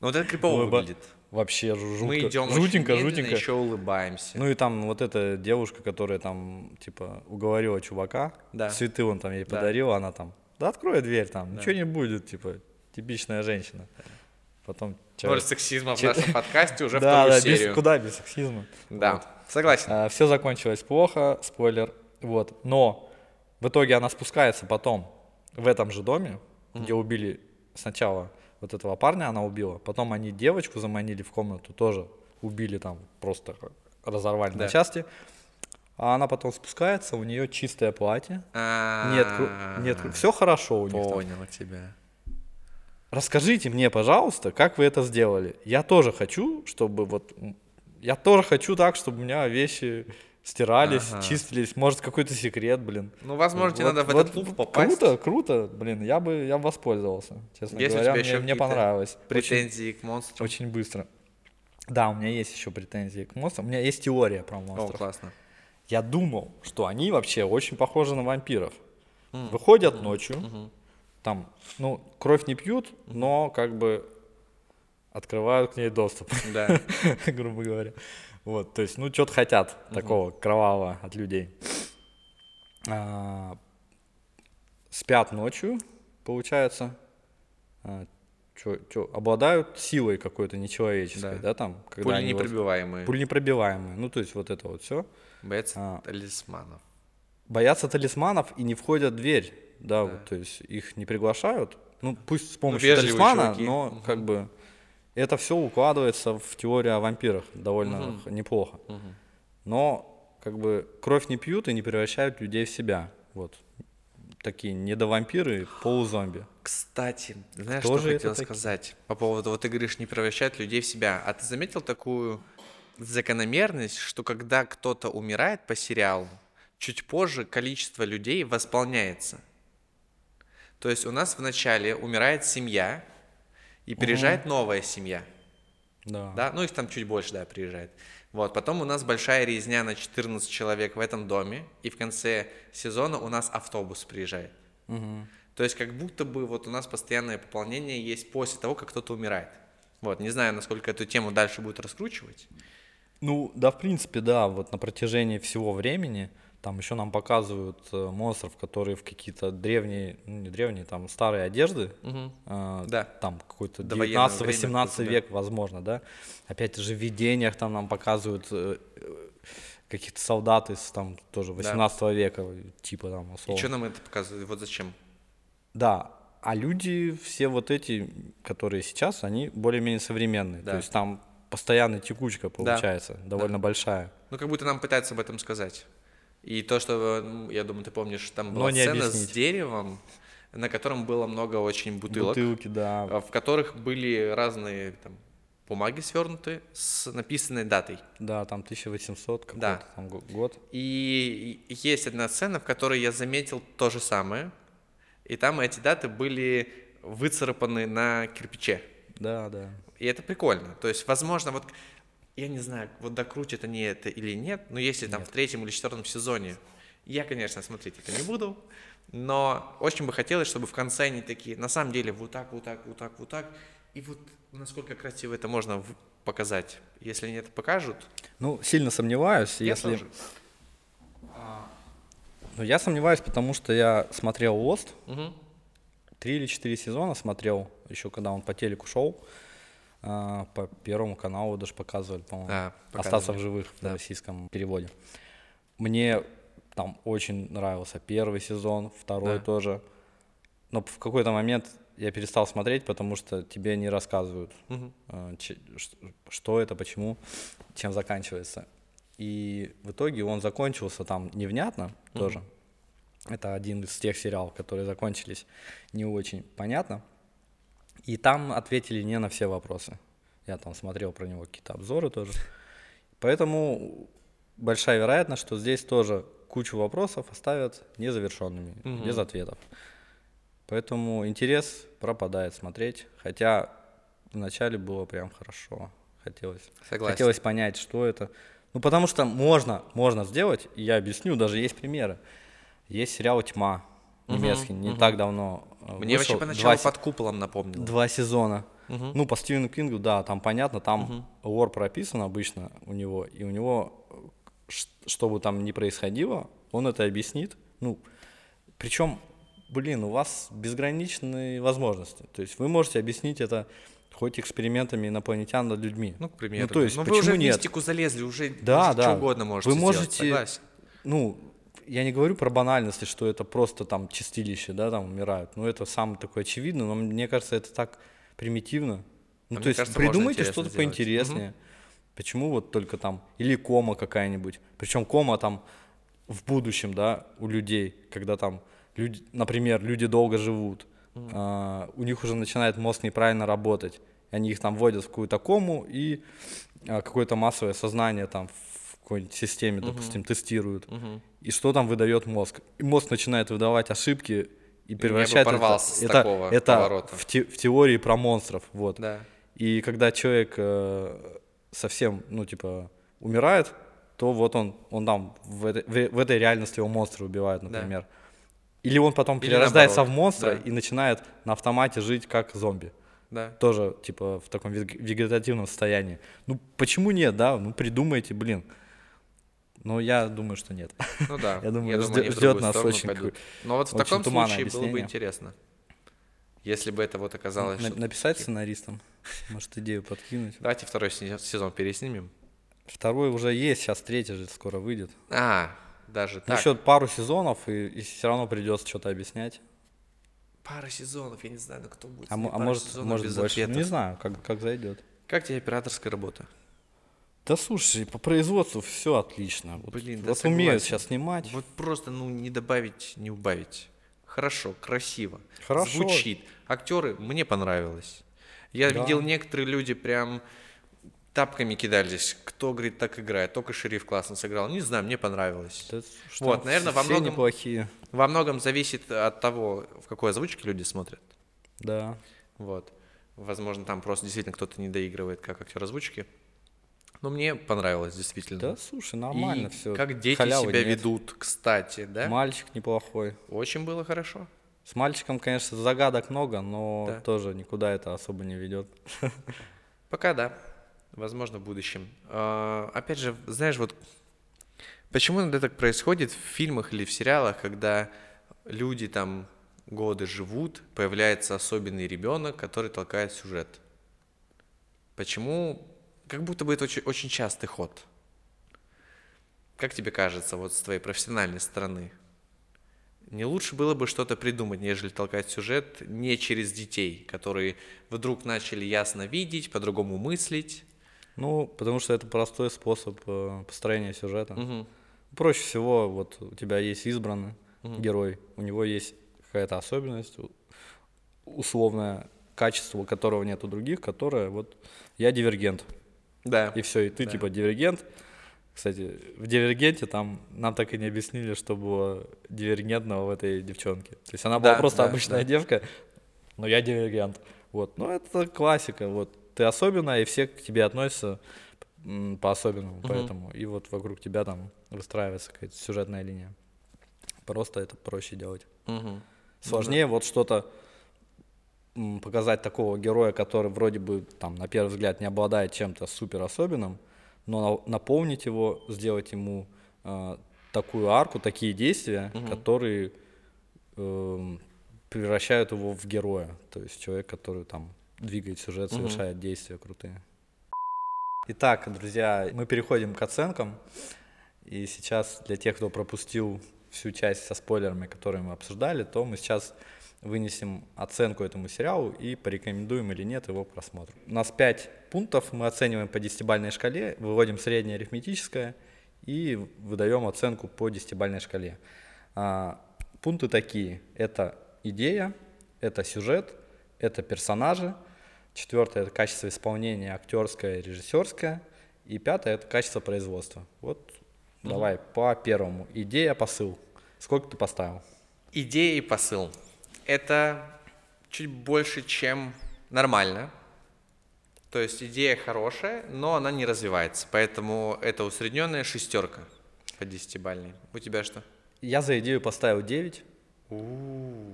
Но вот это крипово Уэба- выглядит. вообще жу- жутко, Мы идем жутенько, жутенько. еще улыбаемся. Ну и там вот эта девушка, которая там, типа, уговорила чувака, Да. цветы он там ей Да. подарил, она там, да открой дверь, там, ничего не будет, типа, типичная женщина. Потом... чё- Ноль сексизма в нашем подкасте уже да, вторую да, серию. куда без сексизма. Да, согласен. все закончилось плохо, спойлер, вот. Но в итоге она спускается потом в этом же доме, где убили сначала вот этого парня, она убила, потом они девочку заманили в комнату, тоже убили там, просто разорвали Да. на части. А она потом спускается, у нее чистое платье, нет, кру- нет, все хорошо у них. там. Понял тебя. Расскажите мне, пожалуйста, как вы это сделали. Я тоже хочу, чтобы вот... Я тоже хочу так, чтобы у меня вещи стирались, Ага. чистились. Может, какой-то секрет, блин. Ну, возможно, тебе Вот- надо в вот этот клуб попасть. Круто, круто, блин, я бы, я бы воспользовался, честно Есть у говоря. тебя Мне, еще мне понравилось. Очень, Претензии к монстру. очень быстро. Да, у меня есть еще претензии к монстрам. У меня есть теория про О, монстров. классно. Я думал, что они вообще очень похожи на вампиров. Выходят ночью, там, ну, кровь не пьют, но как бы открывают к ней доступ, Да. грубо говоря. Вот, то есть, ну, что-то хотят такого кровавого от людей. А, спят ночью, получается. А, чё- чё, обладают силой какой-то нечеловеческой, Да. да, там, когда Пули они вот- непробиваемые. пуленепробиваемые. Ну, то есть, вот это вот все. Боец А. талисманов. боятся талисманов и не входят в дверь. Да, вот, то есть их не приглашают. Ну, пусть с помощью вежливые талисмана, чуваки. но как бы это все укладывается в теорию о вампирах довольно х- неплохо. Но как бы кровь не пьют и не превращают людей в себя. Вот. Такие недовампиры, полузомби. Кстати, знаешь, Кто что же хотел это такие? сказать по поводу, вот ты говоришь, не превращать людей в себя. А ты заметил такую закономерность, что когда кто-то умирает по сериалу, чуть позже количество людей восполняется. То есть у нас вначале умирает семья, и приезжает новая семья. Да. Да, ну их там чуть больше, да, приезжает. Вот, потом у нас большая резня на 14 человек в этом доме, и в конце сезона у нас автобус приезжает. То есть как будто бы вот у нас постоянное пополнение есть после того, как кто-то умирает. Вот, не знаю, насколько эту тему дальше будет раскручивать. Ну, да, в принципе, да, вот на протяжении всего времени там еще нам показывают э, монстров, которые в какие-то древние, ну не древние, там старые одежды, э, Да. там какой-то До военного 19-18 времени какой-то, да. век, возможно, да. Опять же, в видениях там нам показывают э, каких-то солдат из там тоже 18 века, типа там И условно. что нам это показывает? Вот зачем? Да, а люди все вот эти, которые сейчас, они более-менее современные. Да. То есть там постоянная текучка получается, довольно большая. Ну, как будто нам пытаются об этом сказать. И то, что, ну, я думаю, ты помнишь, там была Но не сцена с объяснить. деревом, на котором было много очень бутылок, Бутылки, да. а, в которых были разные там, бумаги свернуты с написанной датой. Да, там 1800 какой-то Да. там го- год. И есть одна сцена, в которой я заметил то же самое. И там эти даты были выцарапаны на кирпиче. Да, да. И это прикольно. То есть, возможно, вот я не знаю, вот докрутят они это или нет, но если там в третьем или четвертом сезоне, я, конечно, смотреть это не буду, но очень бы хотелось, чтобы в конце они такие, на самом деле, вот так, вот так, вот так, вот так, и вот насколько красиво это можно показать. Если они это покажут, Ну, сильно сомневаюсь, я если... тоже. Ну, я сомневаюсь, потому что я смотрел Lost, Мгм. три или четыре сезона смотрел, еще когда он по телеку шел, а, по Первому каналу даже показывали, по-моему. Да, Остаться в живых в Да. российском переводе. Мне там очень нравился первый сезон, второй Да. тоже. Но в какой-то момент я перестал смотреть, потому что тебе не рассказывают, ш- что это, почему, чем заканчивается. И в итоге он закончился там невнятно тоже. Это один из тех сериалов, которые закончились не очень понятно. И там ответили не на все вопросы. Я там смотрел про него какие-то обзоры тоже. Поэтому большая вероятность, что здесь тоже кучу вопросов оставят незавершенными, Мгм. без ответов. Поэтому интерес пропадает смотреть. Хотя вначале было прям хорошо. Хотелось, Согласен. хотелось понять, что это. Ну, потому что можно, можно сделать, и я объясню, даже есть примеры. Есть сериал «Тьма» немецкий, не так давно Мне вышел. вообще поначалу Два под куполом напомнило. Два сезона. Мгм. Ну, по Стивену Кингу, да, там понятно, там лор прописан обычно у него, и у него, э, что бы там ни происходило, он это объяснит. Ну, причем, блин, у вас безграничные возможности. То есть вы можете объяснить это хоть экспериментами инопланетян над людьми. Ну, к примеру. Ну, то есть, вы почему уже в нет? мистику залезли, уже, Да, да. что угодно можете Вы сделать, можете- согласен. ну, я не говорю про банальности, что это просто там чистилище, да, там умирают. Ну, это самое такое очевидно, но мне кажется, это так примитивно. Ну, А то есть кажется, придумайте что-то сделать. поинтереснее. Почему вот только там, или кома какая-нибудь. Причем кома там в будущем, да, у людей, когда там, люди, например, люди долго живут, а, у них уже начинает мозг неправильно работать. И они их там вводят в какую-то кому и а, какое-то массовое сознание там в какой-нибудь системе, допустим, тестируют. Мгм. И что там выдает мозг? И мозг начинает выдавать ошибки и превращает это, порвался с это, такого это поворота. в, те- в теории про монстров. Вот. Да. И когда человек э, совсем, ну, типа, умирает, то вот он, он там в этой, в, в этой реальности его монстры убивают, например. Или он потом Или перерождается наоборот, в монстра да. и начинает на автомате жить как зомби. Да. Тоже, типа, в таком вег- вегетативном состоянии. Ну, почему нет, да? Ну, придумайте, блин. Но я думаю, что нет. Ну да. Я думаю, они ждет- в ждет нас очень пойдут. Но вот в таком случае было бы объяснение. интересно. Если бы это вот оказалось... На- написать сценаристам, может, идею подкинуть. Давайте второй се- сезон переснимем. Второй уже есть, сейчас третий же скоро выйдет. А, даже Ну, так. Еще пару сезонов, и, и все равно придется что-то объяснять. Пара сезонов, я не знаю, на кто будет. А, а может, может больше. Ну, ответов. не знаю, как, как зайдет. Как тебе операторская работа? Да слушай, по производству все отлично. Вот, Блин, да вот умеют сейчас снимать. Вот просто, ну, не добавить, не убавить. Хорошо, красиво. Хорошо. Звучит. Актеры, мне понравилось. Я Да. видел, некоторые люди прям тапками кидались. Кто, говорит, так играет. Только шериф классно сыграл. Не знаю, мне понравилось. Да что, Вот, наверное, во многом- неплохие. Во многом зависит от того, в какой озвучке люди смотрят. Да. Вот. Возможно, там просто действительно кто-то не доигрывает как актер озвучки. Но мне понравилось, действительно. Да, слушай, нормально И все. как дети себя ведут, кстати, да? Мальчик неплохой. Очень было хорошо. С мальчиком, конечно, загадок много, но Да. тоже никуда это особо не ведет. Пока да. Возможно, в будущем. А, опять же, знаешь, вот почему иногда так происходит в фильмах или в сериалах, когда люди там годы живут, появляется особенный ребенок, который толкает сюжет. Почему? Как будто бы это очень, очень частый ход. Как тебе кажется, вот с твоей профессиональной стороны? не лучше было бы что-то придумать, нежели толкать сюжет не через детей, которые вдруг начали ясно видеть, по-другому мыслить. Ну, потому что это простой способ э, построения сюжета. Мгм. Проще всего, вот у тебя есть избранный герой, у него есть какая-то особенность, условное качество, которого нет у других, которое вот я дивергент. Да. И все, и ты Да. типа дивергент. Кстати, в дивергенте там нам так и не объяснили, что было дивергентного в этой девчонке. То есть она была Да, просто да, обычная да. девка, но я дивергент. Вот, ну это классика. Вот ты особенная, и все к тебе относятся по-особенному, поэтому и вот вокруг тебя там выстраивается какая-то сюжетная линия. Просто это проще делать. Мгм. Сложнее вот что-то показать такого героя, который вроде бы там на первый взгляд не обладает чем-то супер особенным, но на- наполнить его, сделать ему э, такую арку, такие действия, которые эм, превращают его в героя, то есть человек, который там двигает сюжет, совершает действия крутые. Итак, друзья, мы переходим к оценкам. И сейчас для тех, кто пропустил всю часть со спойлерами, которые мы обсуждали, то мы сейчас вынесем оценку этому сериалу и порекомендуем или нет его просмотр. У нас 5 пунктов, мы оцениваем по десятибальной шкале, выводим среднее арифметическое и выдаем оценку по десятибальной шкале. А, пункты такие. Это идея, это сюжет, это персонажи. Четвертое – это качество исполнения актерское, режиссерское. И пятое – это качество производства. Вот давай по первому. Идея, посыл. Сколько ты поставил? Идея и посыл. Это чуть больше, чем нормально. То есть идея хорошая, но она не развивается. Поэтому это усредненная шестерка по десятибальной. У тебя что? Я за идею поставил 9.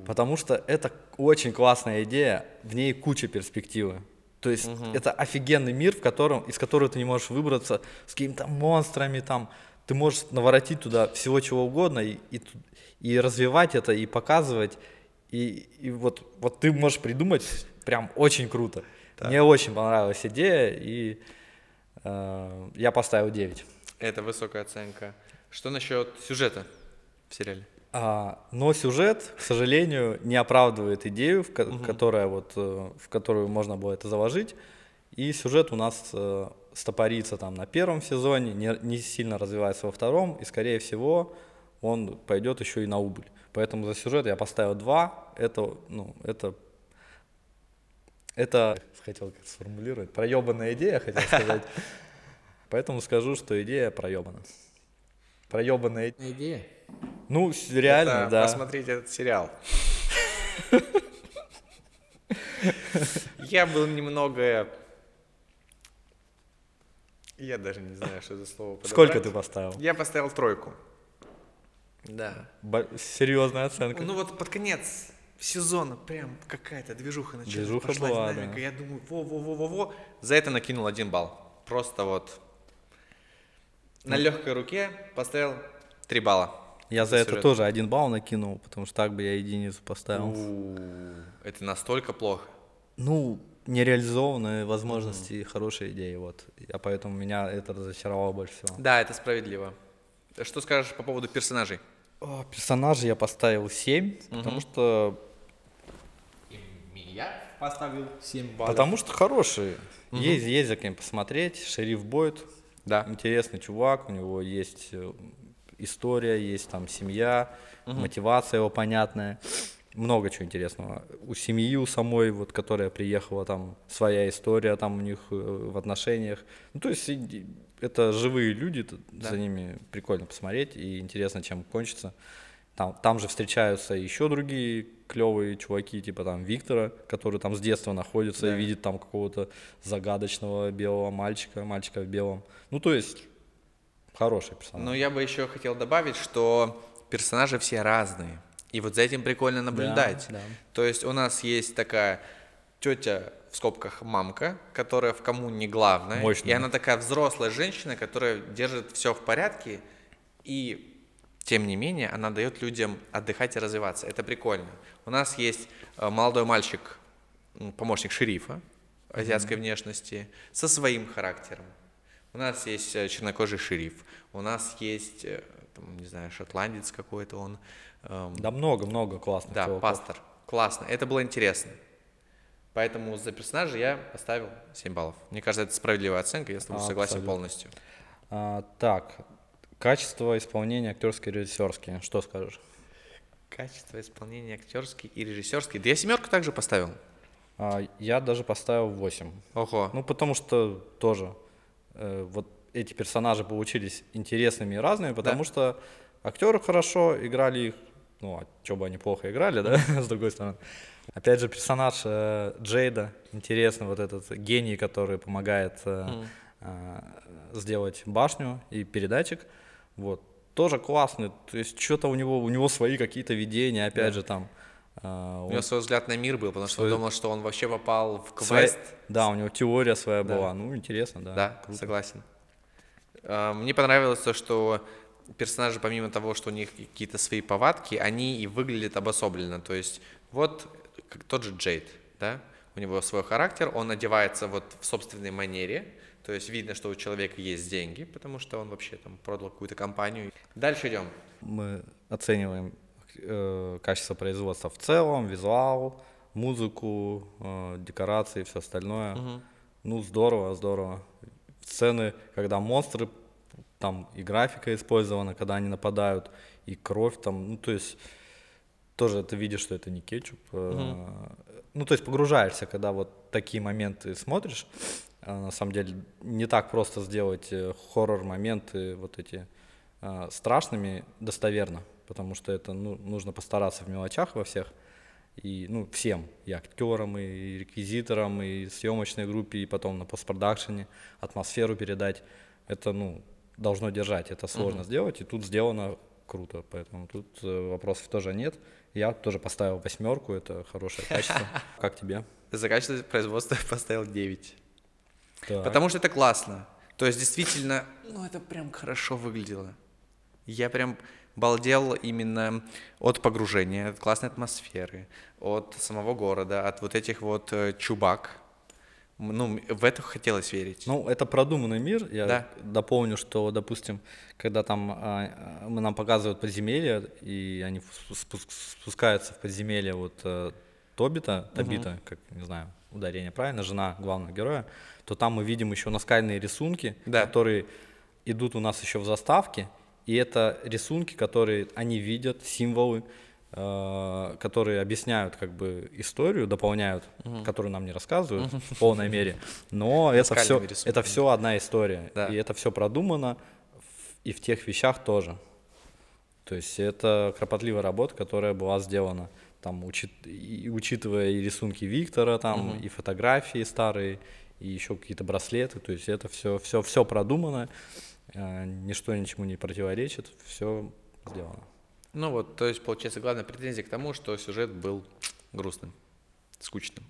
Потому что это очень классная идея, в ней куча перспективы. То есть это офигенный мир, в котором, из которого ты не можешь выбраться с какими-то монстрами там. Ты можешь наворотить туда всего чего угодно и, и, и развивать это, и показывать. И, и вот, вот ты можешь придумать прям очень круто. Мне очень понравилась идея, и э, я поставил 9. Это высокая оценка. Что насчет сюжета в сериале? А, но сюжет, к сожалению, не оправдывает идею, в, ко- которая вот, э, в которую можно было это заложить. И сюжет у нас э, стопорится там на первом сезоне, не, не сильно развивается во втором, и скорее всего он пойдет еще и на убыль. Поэтому за сюжет я поставил 2. Это, ну, это, это, хотел как сформулировать, проебанная идея, хотел сказать. Поэтому скажу, что идея проебана. Проебанная Идея. ну, реально, Это да. Посмотрите этот сериал. Я был немного... Я даже не знаю, что за слово подобрать. Сколько ты поставил? Я поставил тройку. Да. Бо- Серьезная оценка. Ну вот под конец сезона прям какая-то движуха началась. Движуха пошла была, динамика. да. Я думаю, во-во-во-во-во. За это накинул один балл. Просто вот на легкой руке поставил три балла. Я за это тоже один балл накинул, потому что так бы я единицу поставил. Это настолько плохо. Ну, нереализованные возможности и хорошие идеи, вот. Я поэтому меня это разочаровало больше всего. Да, это справедливо. Что скажешь по поводу персонажей? О, персонажей я поставил 7, потому что Я поставил 7 баллов. потому что хорошие. Есть, есть за кем посмотреть. Шериф Бойд. Да. Интересный чувак, у него есть э, история, есть там семья, мотивация его понятная. Много чего интересного. У семьи у самой, вот, которая приехала, там своя история там у них э, в отношениях. Ну, то есть это живые люди, т- за ними прикольно посмотреть и интересно, чем кончится. Там, там же встречаются еще другие клевые чуваки, типа там Виктора, который там с детства находится и видит там какого-то загадочного белого мальчика, мальчика в белом. Ну, то есть, хороший персонаж. Но я бы еще хотел добавить, что персонажи все разные. И вот за этим прикольно наблюдать. да. То есть у нас есть такая тетя, в скобках мамка, которая в коммуне главная. Мощная. И она такая взрослая женщина, которая держит все в порядке. И тем не менее, она дает людям отдыхать и развиваться. Это прикольно. У нас есть э, молодой мальчик, помощник шерифа азиатской внешности, со своим характером. У нас есть э, чернокожий шериф, у нас есть э, там, не знаю, шотландец какой-то он. эм, Да много-много классных да, чуваков. пастор. Классно. Это было интересно. Поэтому за персонажа я поставил 7 баллов. Мне кажется, это справедливая оценка, я с тобой согласен Абсолютно. полностью. А, так, качество исполнения актерские и режиссерские. Что скажешь? Качество исполнения актерский и режиссерский. Да я семерку также поставил. А, я даже поставил 8. Ого. Ну, потому что тоже э, вот эти персонажи получились интересными и разными, потому что актеры хорошо играли их, ну, а что бы они плохо играли, да, с другой стороны. Опять же, персонаж э, Джейда интересный, вот этот гений, который помогает э, э, сделать башню и передатчик, вот, тоже классный, то есть что-то у него, у него свои какие-то видения, опять же, там, э, У он него свой взгляд на мир был, потому что он Свой- думал, что он вообще попал в своя- квест. да, у него теория своя Да. была, ну, интересно, да. Да, согласен. А, Мне понравилось то, что персонажи, помимо того, что у них какие-то свои повадки, они и выглядят обособленно. То есть вот как тот же Джейд, да, у него свой характер, он одевается вот в собственной манере, то есть видно, что у человека есть деньги, потому что он вообще там продал какую-то компанию. Дальше идем. мы оцениваем э, качество производства в целом, визуал, музыку, э, декорации все остальное. Ну, здорово, здорово. Сцены, когда монстры, там и графика использована, когда они нападают, и кровь там, ну, то есть тоже ты видишь, что это не кетчуп. э, Ну, то есть погружаешься, когда вот такие моменты смотришь. А На самом деле не так просто сделать э, хоррор-моменты вот эти э, страшными достоверно, потому что это ну, нужно постараться в мелочах во всех. И, ну, всем, и актерам, и реквизиторам, и съемочной группе, и потом на постпродакшене атмосферу передать. Это, ну, должно держать, это сложно сделать, и тут сделано круто, поэтому тут э, вопросов тоже нет. Я тоже поставил восьмерку, это хорошее качество. Как тебе? За качество производства поставил 9. Так. Потому что это классно. То есть действительно, ну это прям хорошо выглядело. Я прям балдел именно от погружения, от классной атмосферы, от самого города, от вот этих вот э, чубак. Ну, в это хотелось верить. Ну, это продуманный мир. Я Да. дополню, что, допустим, когда там а, а, мы нам показывают подземелье, и они спускаются в подземелье вот э, Тобита, Табита, как, не знаю, ударение правильно, жена главного героя, то там мы видим еще наскальные рисунки, Да. которые идут у нас еще в заставке, и это рисунки, которые они видят, символы, э, которые объясняют как бы историю, дополняют, которую нам не рассказывают в полной мере, но это все, рисунками. это все одна история, Да. и это все продумано и в тех вещах тоже. То есть это кропотливая работа, которая была сделана, там, учит- и учитывая и рисунки Виктора, там, и фотографии старые, и еще какие-то браслеты. То есть это все, все, все продумано, э, ничто ничему не противоречит, все сделано. Ну вот, то есть, получается, главная претензия к тому, что сюжет был грустным, скучным.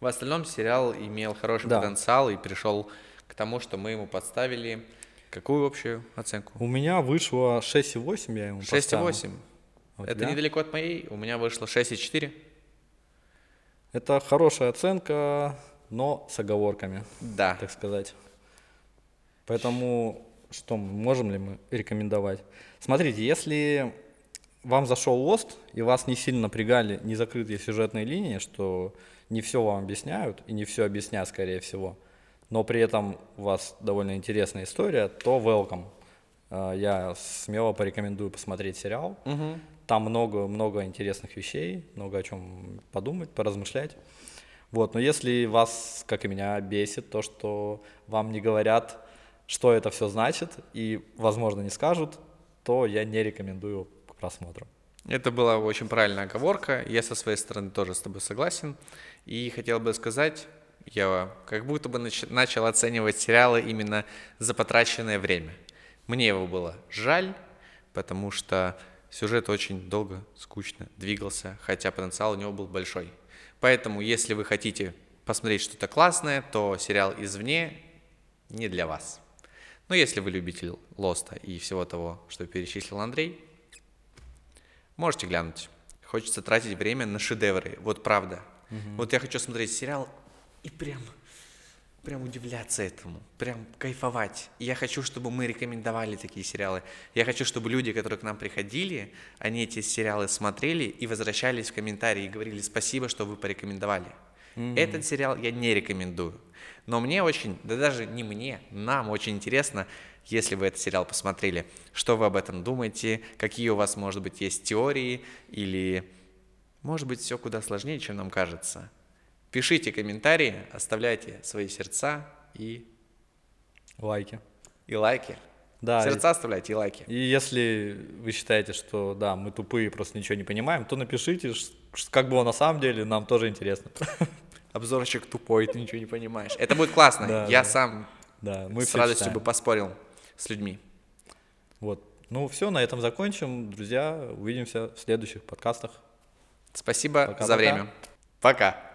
В остальном сериал имел хороший Да. потенциал и пришел к тому, что мы ему подставили какую общую оценку? У меня вышло 6,8, я ему поставил. 6,8. А Это тебя? недалеко от моей. У меня вышло 6,4. Это хорошая оценка, но с оговорками. Да. так сказать. Поэтому что можем ли мы рекомендовать? Смотрите, если вам зашел Lost и вас не сильно напрягали незакрытые сюжетные линии, что не все вам объясняют и не все объяснят, скорее всего, но при этом у вас довольно интересная история, то welcome. Э, Я смело порекомендую посмотреть сериал. Там много-много интересных вещей, много о чем подумать, поразмышлять. Вот, но если вас, как и меня, бесит то, что вам не говорят, что это все значит, и, возможно, не скажут, то я не рекомендую к просмотру. Это была очень правильная оговорка. Я со своей стороны тоже с тобой согласен. И хотел бы сказать, я как будто бы нач- начал оценивать сериалы именно за потраченное время. Мне его было жаль, потому что сюжет очень долго, скучно двигался, хотя потенциал у него был большой. Поэтому, если вы хотите посмотреть что-то классное, то сериал «Извне» не для вас. Но если вы любитель Лоста и всего того, что перечислил Андрей, Можете глянуть. Хочется тратить время на шедевры. Вот правда. Вот я хочу смотреть сериал и прям прям удивляться этому, прям кайфовать. И я хочу, чтобы мы рекомендовали такие сериалы. Я хочу, чтобы люди, которые к нам приходили, они эти сериалы смотрели и возвращались в комментарии и говорили спасибо, что вы порекомендовали. Mm-hmm. Этот сериал я не рекомендую. Но мне очень, да даже не мне, нам очень интересно, если вы этот сериал посмотрели, что вы об этом думаете, какие у вас, может быть, есть теории, или, может быть, все куда сложнее, чем нам кажется. Пишите комментарии, оставляйте свои сердца и... Лайки. И лайки. Да. Сердца оставляйте и лайки. И если вы считаете, что да, мы тупые, просто ничего не понимаем, то напишите, как было на самом деле, нам тоже интересно. Обзорщик тупой, ты ничего не понимаешь. Это будет классно. Да, Я да. сам да, мы с радостью читаем. бы поспорил с людьми. Вот. Ну все, на этом закончим. Друзья, увидимся в следующих подкастах. Спасибо Пока-пока. за время. Пока.